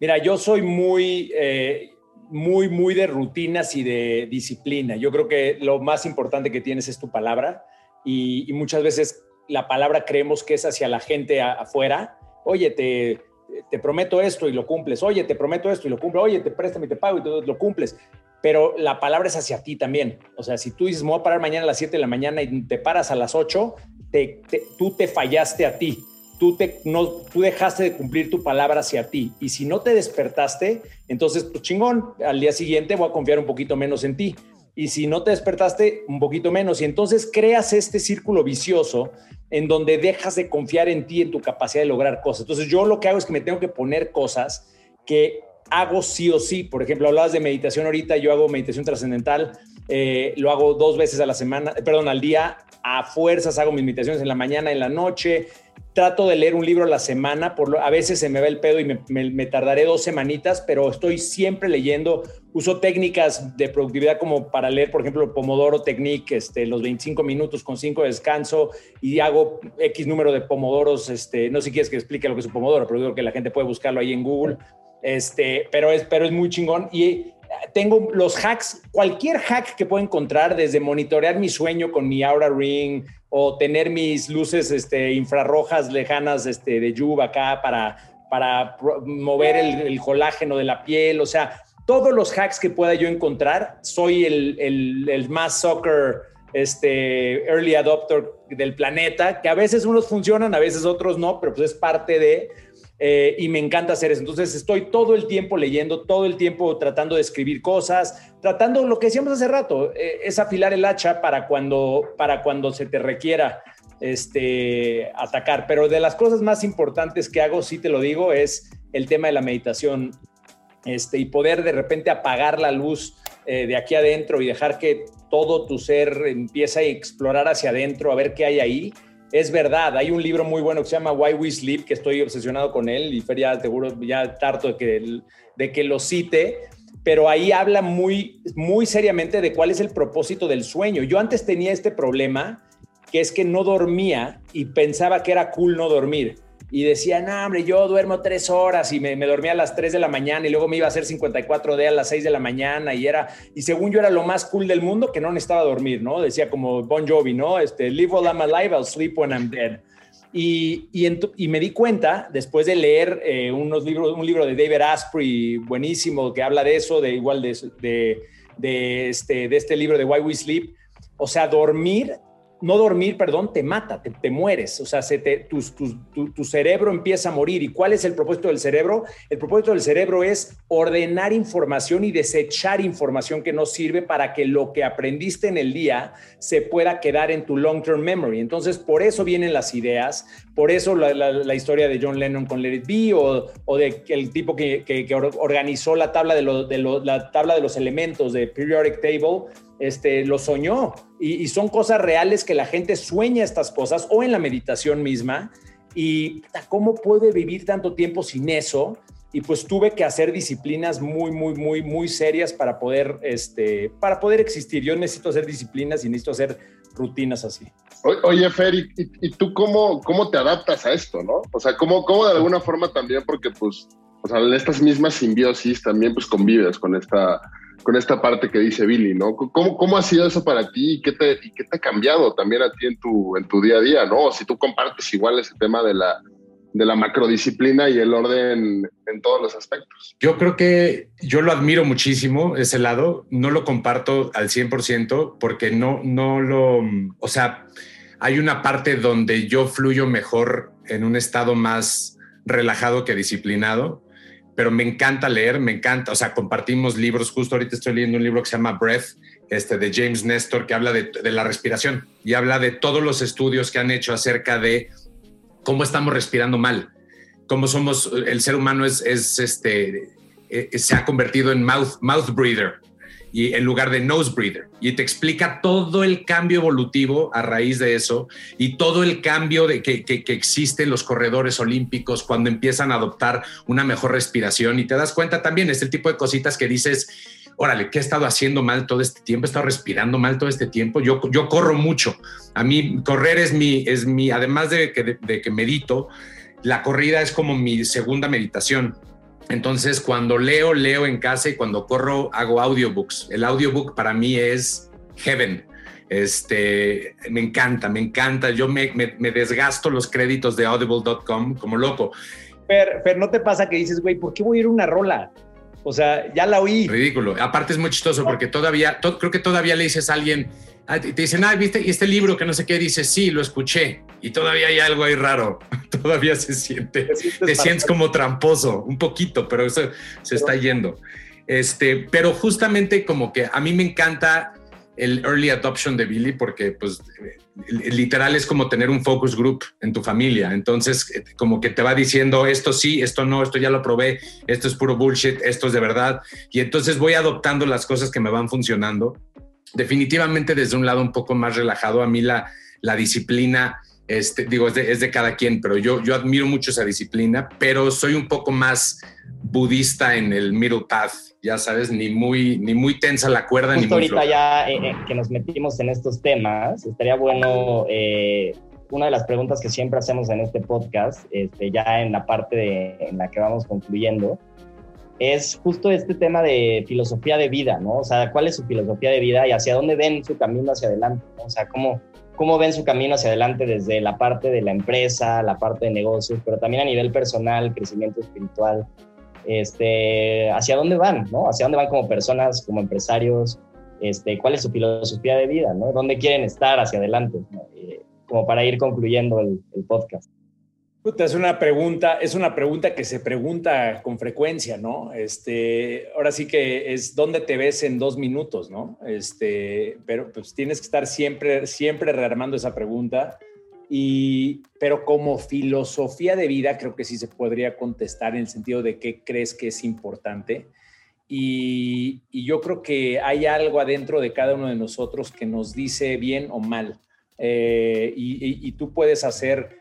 Mira, yo soy muy, eh, muy, muy de rutinas y de disciplina. Yo creo que lo más importante que tienes es tu palabra y, y muchas veces la palabra creemos que es hacia la gente afuera. Oye, te, te prometo esto y lo cumples. Oye, te prometo esto y lo cumples. Oye, te préstame y te pago y todo, lo cumples. Pero la palabra es hacia ti también. O sea, si tú dices, me voy a parar mañana a las 7 de la mañana y te paras a las 8, te, tú te fallaste a ti. Tú, te, no, tú dejaste de cumplir tu palabra hacia ti. Y si no te despertaste, entonces, pues chingón, al día siguiente voy a confiar un poquito menos en ti y si no te despertaste, un poquito menos. Y entonces creas este círculo vicioso en donde dejas de confiar en ti, en tu capacidad de lograr cosas. Entonces yo lo que hago es que me tengo que poner cosas que hago sí o sí. Por ejemplo, hablabas de meditación ahorita, yo hago meditación trascendental, eh, lo hago dos veces a la semana, perdón, al día, a fuerzas hago mis meditaciones en la mañana, en la noche, trato de leer un libro a la semana, por lo, a veces se me va el pedo y me, me, me, tardaré dos semanitas, pero estoy siempre leyendo, uso técnicas de productividad como para leer, por ejemplo, Pomodoro Technique, este, los 25 minutos con 5 de descanso y hago X número de pomodoros, este, no sé si quieres que explique lo que es un pomodoro, pero digo que la gente puede buscarlo ahí en Google, este, pero, es, pero es muy chingón y tengo los hacks, cualquier hack que puedo encontrar, desde monitorear mi sueño con mi Aura Ring o tener mis luces este, infrarrojas lejanas este, de Juve acá para, para mover el, el, colágeno de la piel, o sea, todos los hacks que pueda yo encontrar, soy el, el, el más soccer este early adopter del planeta, que a veces unos funcionan, a veces otros no, pero pues es parte de, eh, y me encanta hacer eso. Entonces estoy todo el tiempo leyendo, todo el tiempo tratando de escribir cosas, tratando lo que decíamos hace rato, eh, es afilar el hacha para cuando, para cuando se te requiera este, atacar. Pero de las cosas más importantes que hago, sí te lo digo, es el tema de la meditación este, y poder de repente apagar la luz eh, de aquí adentro y dejar que todo tu ser empiece a explorar hacia adentro, a ver qué hay ahí es verdad. Hay un libro muy bueno que se llama Why We Sleep, que estoy obsesionado con él y Fer ya seguro ya tarto de que, de que lo cite, pero ahí habla muy, muy seriamente de cuál es el propósito del sueño. Yo antes tenía este problema, que es que no dormía y pensaba que era cool no dormir y decía, no, hombre, yo duermo tres horas y me, dormía a las 3 de la mañana y luego me iba a hacer 54 d a las 6 de la mañana y era, y según yo era lo más cool del mundo que no necesitaba dormir, ¿no? Decía como Bon Jovi, ¿no? Este, live while I'm alive, I'll sleep when I'm dead. Y, y, y me di cuenta, después de leer eh, unos libros, un libro de David Asprey buenísimo que habla de eso, de igual de, de, de, este, de este libro de Why We Sleep, o sea, dormir no dormir, perdón, te mata, te, mueres, o sea, tu, cerebro empieza a morir. ¿Y cuál es el propósito del cerebro? El propósito del cerebro es ordenar información y desechar información que no sirve para que lo que aprendiste en el día se pueda quedar en tu long-term memory. Entonces, por eso vienen las ideas, por eso la, historia de John Lennon con Let It Be o, o de el tipo que, organizó la tabla de, la tabla de los elementos de Periodic Table este, lo soñó. Y, y, son cosas reales que la gente sueña estas cosas o en la meditación misma. Y ¿cómo puede vivir tanto tiempo sin eso? Y pues tuve que hacer disciplinas muy, muy, muy, muy serias para poder, este, para poder existir. Yo necesito hacer disciplinas y necesito hacer rutinas así. Oye, Fer, ¿y, y tú cómo, cómo te adaptas a esto, no? O sea, ¿cómo, cómo de alguna forma también, porque pues, o sea, en estas mismas simbiosis también pues convives con esta con esta parte que dice Billy, ¿no? ¿Cómo, cómo ha sido eso para ti y qué, te, qué te ha cambiado también a ti en tu, en tu día a día, ¿no? Si tú compartes igual ese tema de la, de la macrodisciplina y el orden en todos los aspectos. Yo creo que yo lo admiro muchísimo, ese lado, no lo comparto al 100% porque no, no lo, o sea, hay una parte donde yo fluyo mejor en un estado más relajado que disciplinado pero me encanta leer, me encanta, o sea, compartimos libros, justo ahorita estoy leyendo un libro que se llama Breath, este, de James Nestor, que habla de, de la respiración y habla de todos los estudios que han hecho acerca de cómo estamos respirando mal, cómo somos, el ser humano es, es este, eh, se ha convertido en mouth, mouth breather, y en lugar de nose breather. Y te explica todo el cambio evolutivo a raíz de eso y todo el cambio de que, que, que existe en los corredores olímpicos cuando empiezan a adoptar una mejor respiración. Y te das cuenta también, es el tipo de cositas que dices, órale, ¿qué he estado haciendo mal todo este tiempo? He estado respirando mal todo este tiempo. Yo, yo corro mucho. A mí correr es mi, es mi además de que, de que medito, la corrida es como mi segunda meditación entonces, cuando leo, leo en casa y cuando corro, hago audiobooks. El audiobook para mí es heaven. Este, me encanta, me encanta. Yo me, me, me desgasto los créditos de audible.com como loco. Pero, pero no te pasa que dices, güey, ¿por qué voy a ir una rola? O sea, ya la oí. Ridículo. Aparte es muy chistoso porque todavía, to, creo que todavía le dices a alguien, te dicen, ah, viste, y este libro que no sé qué, dice, sí, lo escuché. Y todavía hay algo ahí raro. todavía se siente, te sientes, te sientes como tramposo, un poquito, pero eso se está yendo. Este, pero justamente como que a mí me encanta el early adoption de Billy porque pues literal es como tener un focus group en tu familia. Entonces como que te va diciendo esto sí, esto no, esto ya lo probé, esto es puro bullshit, esto es de verdad. Y entonces voy adoptando las cosas que me van funcionando definitivamente desde un lado un poco más relajado, a mí la, la disciplina Este, digo, es de, es de cada quien, pero yo, yo admiro mucho esa disciplina, pero soy un poco más budista en el middle path, ya sabes, ni muy, ni muy tensa la cuerda, Justo ni muy ahorita ya eh, eh, que nos metimos en estos temas, estaría bueno, eh, una de las preguntas que siempre hacemos en este podcast, este, ya en la parte de- en la que vamos concluyendo, es justo este tema de filosofía de vida, ¿no? O sea, ¿cuál es su filosofía de vida y hacia dónde ven su camino hacia adelante? ¿no? O sea, ¿cómo, ¿cómo ven su camino hacia adelante desde la parte de la empresa, la parte de negocios, pero también a nivel personal, crecimiento espiritual? Este, ¿Hacia dónde van, no? ¿Hacia dónde van como personas, como empresarios? Este, ¿Cuál es su filosofía de vida, no? ¿Dónde quieren estar hacia adelante? Eh, como para ir concluyendo el podcast. Es una pregunta, es una pregunta que se pregunta con frecuencia, ¿no? Este, ahora sí que es dónde te ves en dos minutos, ¿no? Este, pero pues tienes que estar siempre, siempre rearmando esa pregunta. Y, pero como filosofía de vida, creo que sí se podría contestar en el sentido de qué crees que es importante. Y, y yo creo que hay algo adentro de cada uno de nosotros que nos dice bien o mal. Eh, y tú puedes hacer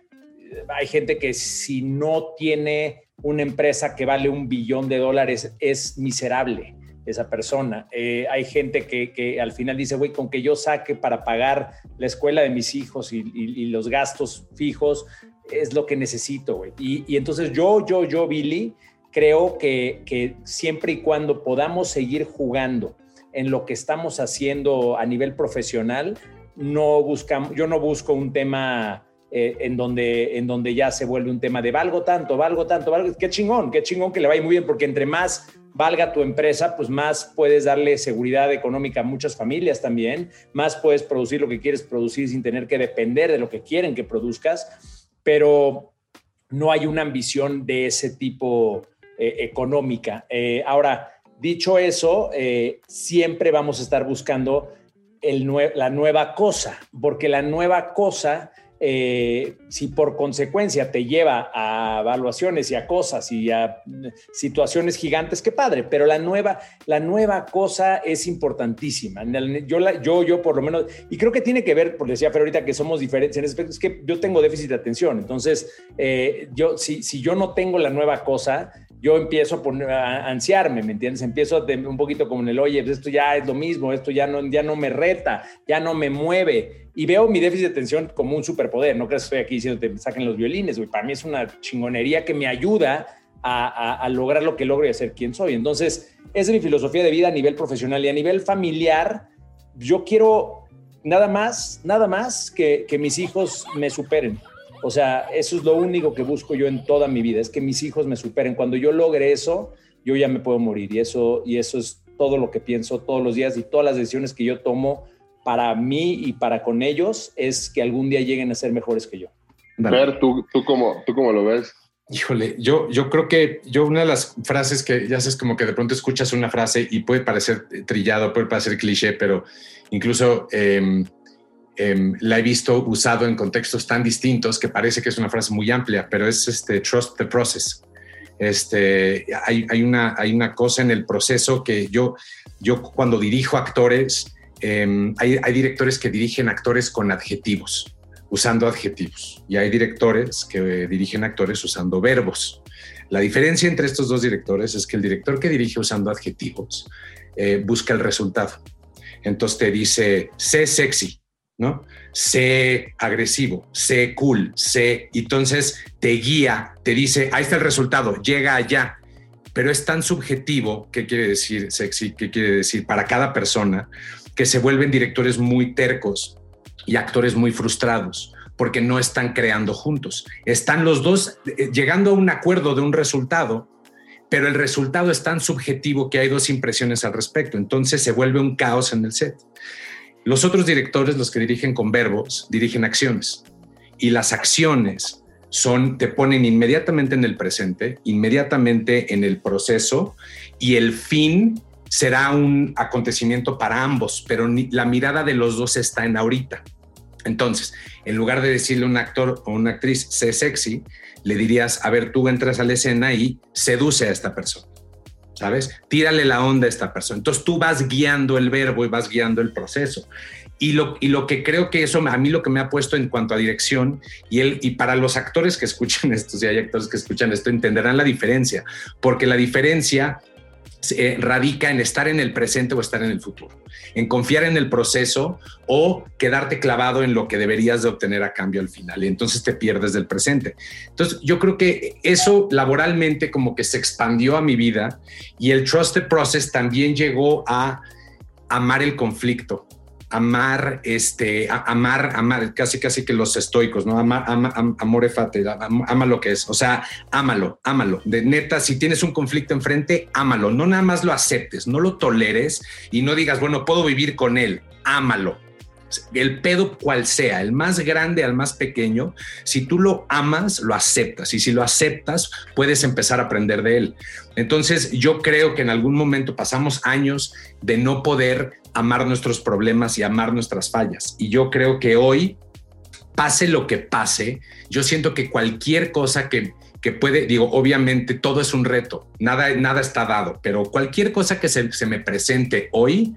hay gente que si no tiene una empresa que vale un billón de dólares es miserable esa persona. Eh, hay gente que, al final dice, güey, con que yo saque para pagar la escuela de mis hijos y, los gastos fijos es lo que necesito, güey. Y, y entonces yo, yo, yo, Billy, creo que, que siempre y cuando podamos seguir jugando en lo que estamos haciendo a nivel profesional, no buscamos, yo no busco un tema eh, en, donde, en donde ya se vuelve un tema de valgo tanto, valgo tanto, valgo, qué chingón, qué chingón que le vaya muy bien, porque entre más valga tu empresa, pues más puedes darle seguridad económica a muchas familias también, más puedes producir lo que quieres producir sin tener que depender de lo que quieren que produzcas, pero no hay una ambición de ese tipo eh, económica. Eh, ahora, dicho eso, eh, siempre vamos a estar buscando el nue- la nueva cosa, porque la nueva cosa, eh, si por consecuencia te lleva a evaluaciones y a cosas y a mm, situaciones gigantes, qué padre, pero la nueva, la nueva cosa es importantísima. Yo, yo, yo por lo menos, y creo que tiene que ver, porque decía Fer ahorita que somos diferentes en ese es que yo tengo déficit de atención, entonces eh, yo, si, si yo no tengo la nueva cosa, yo empiezo a, ansiarme, ¿me entiendes? Empiezo de- un poquito como en el, oye, pues esto ya es lo mismo, esto ya no, ya no me reta, ya no me mueve. Y veo mi déficit de atención como un superpoder. No crees que estoy aquí diciendo te saquen los violines. Para mí es una chingonería que me ayuda a lograr lo que logro y a ser quien soy. Entonces, esa es mi filosofía de vida a nivel profesional y a nivel familiar. Yo quiero nada más, nada más que, que mis hijos me superen. O sea, eso es lo único que busco yo en toda mi vida, es que mis hijos me superen. Cuando yo logre eso, yo ya me puedo morir. Y eso, y eso es todo lo que pienso todos los días y todas las decisiones que yo tomo para mí y para con ellos es que algún día lleguen a ser mejores que yo. Ver, ¿tú, tú, cómo, ¿tú cómo lo ves? Híjole, yo, yo creo que yo una de las frases que ya sabes como que de pronto escuchas una frase y puede parecer trillado, puede parecer cliché, pero incluso em, em, la he visto usado en contextos tan distintos que parece que es una frase muy amplia, pero es este trust the process. Este, hay, hay, una, hay una cosa en el proceso que yo, yo cuando dirijo actores, em, hay, hay directores que dirigen actores con adjetivos usando adjetivos y hay directores que dirigen actores usando verbos. La diferencia entre estos dos directores es que el director que dirige usando adjetivos eh, busca el resultado. Entonces te dice, sé sexy, ¿no? Sé agresivo, sé cool, sé... Entonces te guía, te dice, ahí está el resultado, llega allá. Pero es tan subjetivo, ¿qué quiere decir sexy? ¿Qué quiere decir para cada persona? Que se vuelven directores muy tercos y actores muy frustrados porque no están creando juntos. Están los dos eh, llegando a un acuerdo de un resultado, pero el resultado es tan subjetivo que hay dos impresiones al respecto. Entonces se vuelve un caos en el set. Los otros directores, los que dirigen con verbos, dirigen acciones. Y las acciones son, te ponen inmediatamente en el presente, inmediatamente en el proceso, y el fin será un acontecimiento para ambos, pero la mirada de los dos está en ahorita. Entonces, en lugar de decirle a un actor o una actriz, sé sexy, le dirías, a ver, tú entras a la escena y seduce a esta persona, ¿sabes? Tírale la onda a esta persona. Entonces tú vas guiando el verbo y vas guiando el proceso. Y lo, y lo que creo que eso a mí lo que me ha puesto en cuanto a dirección y, el, y para los actores que escuchan esto, si hay actores que escuchan esto, entenderán la diferencia, porque la diferencia eh, radica en estar en el presente o estar en el futuro, en confiar en el proceso o quedarte clavado en lo que deberías de obtener a cambio al final entonces te pierdes del presente. Entonces yo creo que eso laboralmente como que se expandió a mi vida y el Trusted Process también llegó a amar el conflicto amar, este, amar, amar, casi, casi que los estoicos, ¿no? Amar, ama, amore fate, ama, lo que es, o sea, ámalo, ámalo. De neta, si tienes un conflicto enfrente, ámalo, no nada más lo aceptes, no lo toleres y no digas, bueno, puedo vivir con él, ámalo. El pedo cual sea, el más grande al más pequeño, si tú lo amas, lo aceptas y si lo aceptas, puedes empezar a aprender de él. Entonces, yo creo que en algún momento pasamos años de no poder amar nuestros problemas y amar nuestras fallas. Y yo creo que hoy, pase lo que pase, yo siento que cualquier cosa que, que puede, digo, obviamente todo es un reto, nada, nada está dado, pero cualquier cosa que se, se me presente hoy,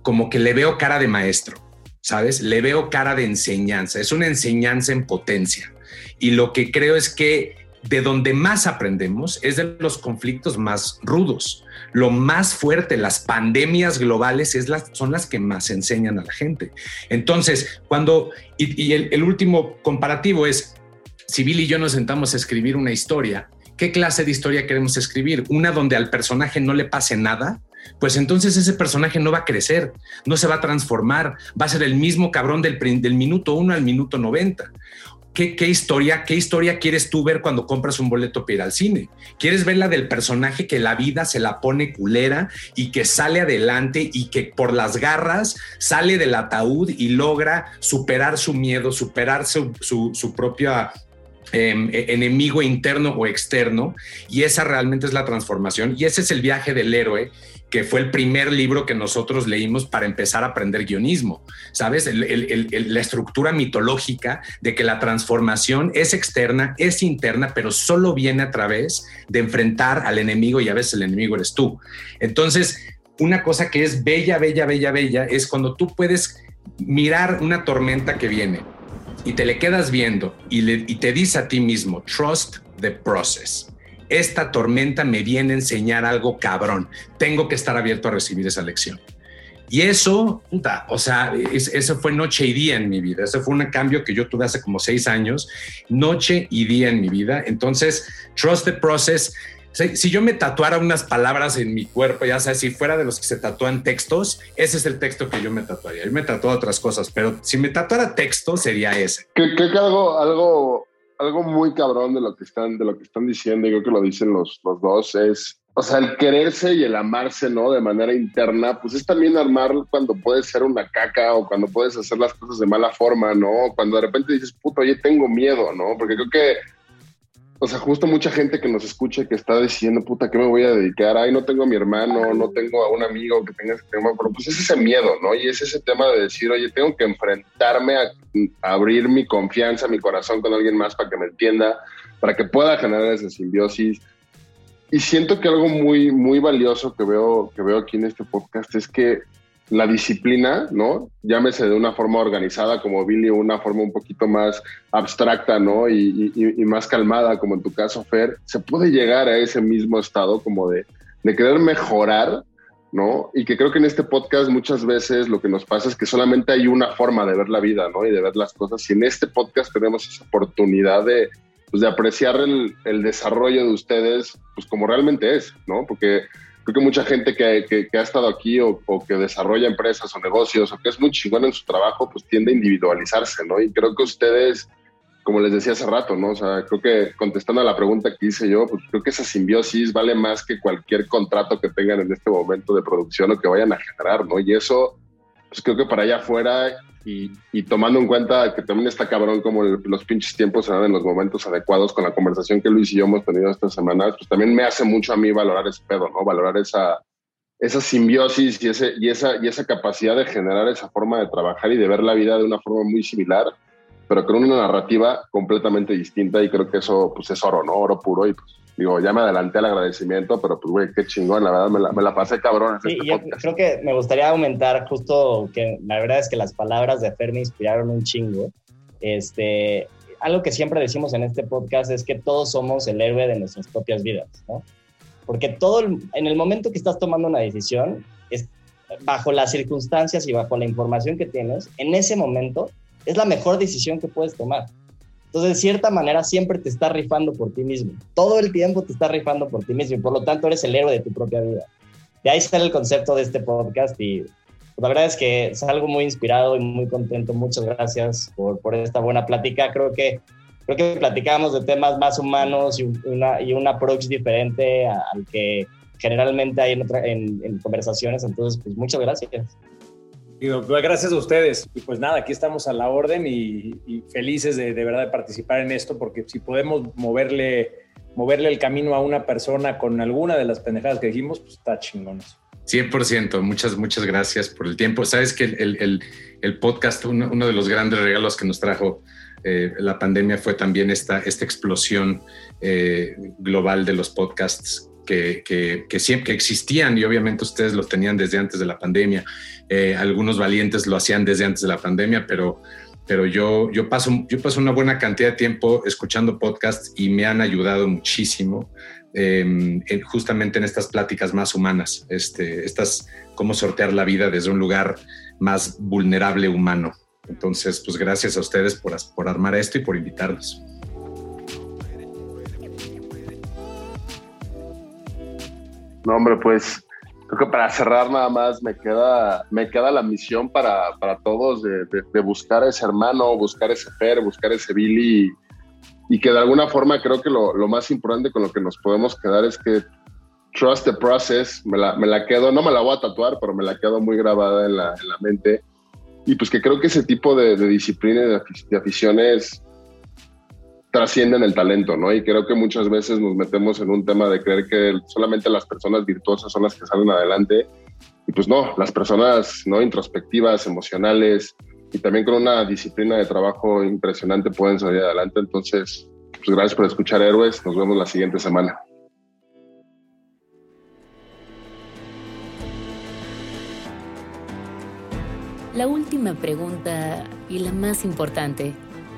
como que le veo cara de maestro, ¿sabes? Le veo cara de enseñanza, es una enseñanza en potencia. Y lo que creo es que de donde más aprendemos es de los conflictos más rudos. Lo más fuerte, las pandemias globales es son las que más enseñan a la gente. Entonces, cuando, y, el, el, último comparativo es, si Bill y yo nos sentamos a escribir una historia, ¿qué clase de historia queremos escribir? ¿Una donde al personaje no le pase nada? Pues entonces ese personaje no va a crecer, no se va a transformar, va a ser el mismo cabrón del, del minuto 1 al minuto 90. ¿Qué, historia, ¿Qué historia quieres tú ver cuando compras un boleto para ir al cine? ¿Quieres ver la del personaje que la vida se la pone culera y que sale adelante y que por las garras sale del ataúd y logra superar su miedo, superar su, su, su propia em, e, enemigo interno o externo y esa realmente es la transformación y ese es el viaje del héroe que fue el primer libro que nosotros leímos para empezar a aprender guionismo, ¿sabes? la estructura mitológica de que la transformación es externa, es interna, pero solo viene a través de enfrentar al enemigo y a veces el enemigo eres tú. Entonces, una cosa que es bella, bella, bella, bella, es cuando tú puedes mirar una tormenta que viene y te le quedas viendo y, te dice a ti mismo, trust the process esta tormenta me viene a enseñar algo cabrón. Tengo que estar abierto a recibir esa lección. Y eso, puta, o sea, eso fue noche y día en mi vida. Ese fue un cambio que yo tuve hace como seis años, noche y día en mi vida. Entonces, trust the process. Si, yo me tatuara unas palabras en mi cuerpo, ya sabes, si fuera de los que se tatúan textos, ese es el texto que yo me tatuaría. Yo me tatuo otras cosas, pero si me tatuara texto, sería ese. Creo que algo, algo algo muy cabrón de lo que están, de lo que están diciendo, y creo que lo dicen los, los dos, es, o sea, el quererse y el amarse, ¿no? De manera interna, pues es también armar cuando puedes ser una caca o cuando puedes hacer las cosas de mala forma, ¿no? Cuando de repente dices, puto, oye, tengo miedo, ¿no? Porque creo que o sea, justo mucha gente que nos escucha que está diciendo, puta, ¿qué me voy a dedicar? Ay, no tengo a mi hermano, no tengo a un amigo que tenga ese tema, pero pues es ese miedo, ¿no? Y es ese tema de decir, oye, tengo que enfrentarme a, abrir mi confianza, mi corazón con alguien más para que me entienda, para que pueda generar esa simbiosis. Y siento que algo muy, muy valioso que veo, que veo aquí en este podcast es que la disciplina, ¿no? Llámese de una forma organizada como Billy, una forma un poquito más abstracta, ¿no? Y, más calmada, como en tu caso, Fer, se puede llegar a ese mismo estado como de, de querer mejorar, ¿no? Y que creo que en este podcast muchas veces lo que nos pasa es que solamente hay una forma de ver la vida, ¿no? Y de ver las cosas. Y en este podcast tenemos esa oportunidad de, pues, de apreciar el, el desarrollo de ustedes, pues como realmente es, ¿no? Porque creo que mucha gente que, ha estado aquí o, que desarrolla empresas o negocios o que es muy chingón en su trabajo, pues tiende a individualizarse, ¿no? Y creo que ustedes, como les decía hace rato, ¿no? O sea, creo que contestando a la pregunta que hice yo, pues creo que esa simbiosis vale más que cualquier contrato que tengan en este momento de producción o que vayan a generar, ¿no? Y eso, pues creo que para allá afuera y, tomando en cuenta que también está cabrón como los pinches tiempos se dan en los momentos adecuados con la conversación que Luis y yo hemos tenido estas semanas, pues también me hace mucho a mí valorar ese pedo, ¿no? Valorar esa, esa simbiosis y, ese, y, esa, y esa capacidad de generar esa forma de trabajar y de ver la vida de una forma muy similar. pero con una narrativa completamente distinta y creo que eso pues es oro, ¿no? Oro puro y pues digo, ya me adelanté al agradecimiento, pero pues güey, qué chingón, la verdad me la, me la pasé cabrón. Sí, este yo creo que me gustaría aumentar justo que la verdad es que las palabras de Fer me inspiraron un chingo. Este, algo que siempre decimos en este podcast es que todos somos el héroe de nuestras propias vidas, ¿no? Porque todo, en el momento que estás tomando una decisión, es bajo las circunstancias y bajo la información que tienes, en ese momento es la mejor decisión que puedes tomar. Entonces, de cierta manera, siempre te estás rifando por ti mismo. Todo el tiempo te estás rifando por ti mismo por lo tanto eres el héroe de tu propia vida. De ahí está el concepto de este podcast y pues, la verdad es que salgo muy inspirado y muy contento. Muchas gracias por, por esta buena plática. Creo que, creo que platicamos de temas más humanos y, una, y un approach diferente al que generalmente hay en, en, conversaciones. Entonces, pues muchas gracias. Pues, gracias a ustedes. Y pues nada, aquí estamos a la orden y, felices de, de, verdad de participar en esto, porque si podemos moverle, moverle el camino a una persona con alguna de las pendejadas que dijimos, pues está chingón eso. 100%, muchas, muchas gracias por el tiempo. Sabes que el, el, el podcast, uno, uno, de los grandes regalos que nos trajo eh, la pandemia fue también esta, esta explosión eh, global de los podcasts que, que, siempre existían y obviamente ustedes los tenían desde antes de la pandemia. Eh, algunos valientes lo hacían desde antes de la pandemia, pero, pero yo, yo, paso, yo paso una buena cantidad de tiempo escuchando podcasts y me han ayudado muchísimo eh, justamente en estas pláticas más humanas, este, estas cómo sortear la vida desde un lugar más vulnerable humano. Entonces, pues gracias a ustedes por, por armar esto y por invitarnos. No, hombre, pues creo que para cerrar nada más me queda, me queda la misión para, para todos de, de, buscar a ese hermano, buscar ese Fer, buscar ese Billy y, y que de alguna forma creo que lo, lo, más importante con lo que nos podemos quedar es que trust the process, me la, me la quedo, no me la voy a tatuar, pero me la quedo muy grabada en la, en la mente. Y pues que creo que ese tipo de, de disciplina y de, de aficiones trascienden el talento, ¿no? Y creo que muchas veces nos metemos en un tema de creer que solamente las personas virtuosas son las que salen adelante. Y pues no, las personas no introspectivas, emocionales y también con una disciplina de trabajo impresionante pueden salir adelante. Entonces, pues gracias por escuchar Héroes. Nos vemos la siguiente semana. La última pregunta y la más importante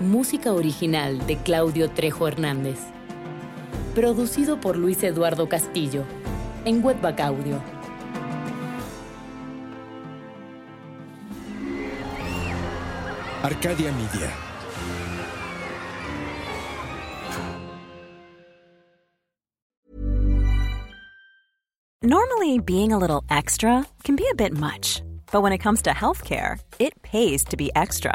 Música original de Claudio Trejo Hernández. Producido por Luis Eduardo Castillo. En Webback Audio. Arcadia Media. Normally, being a little extra can be a bit much, but when it comes to healthcare, it pays to be extra.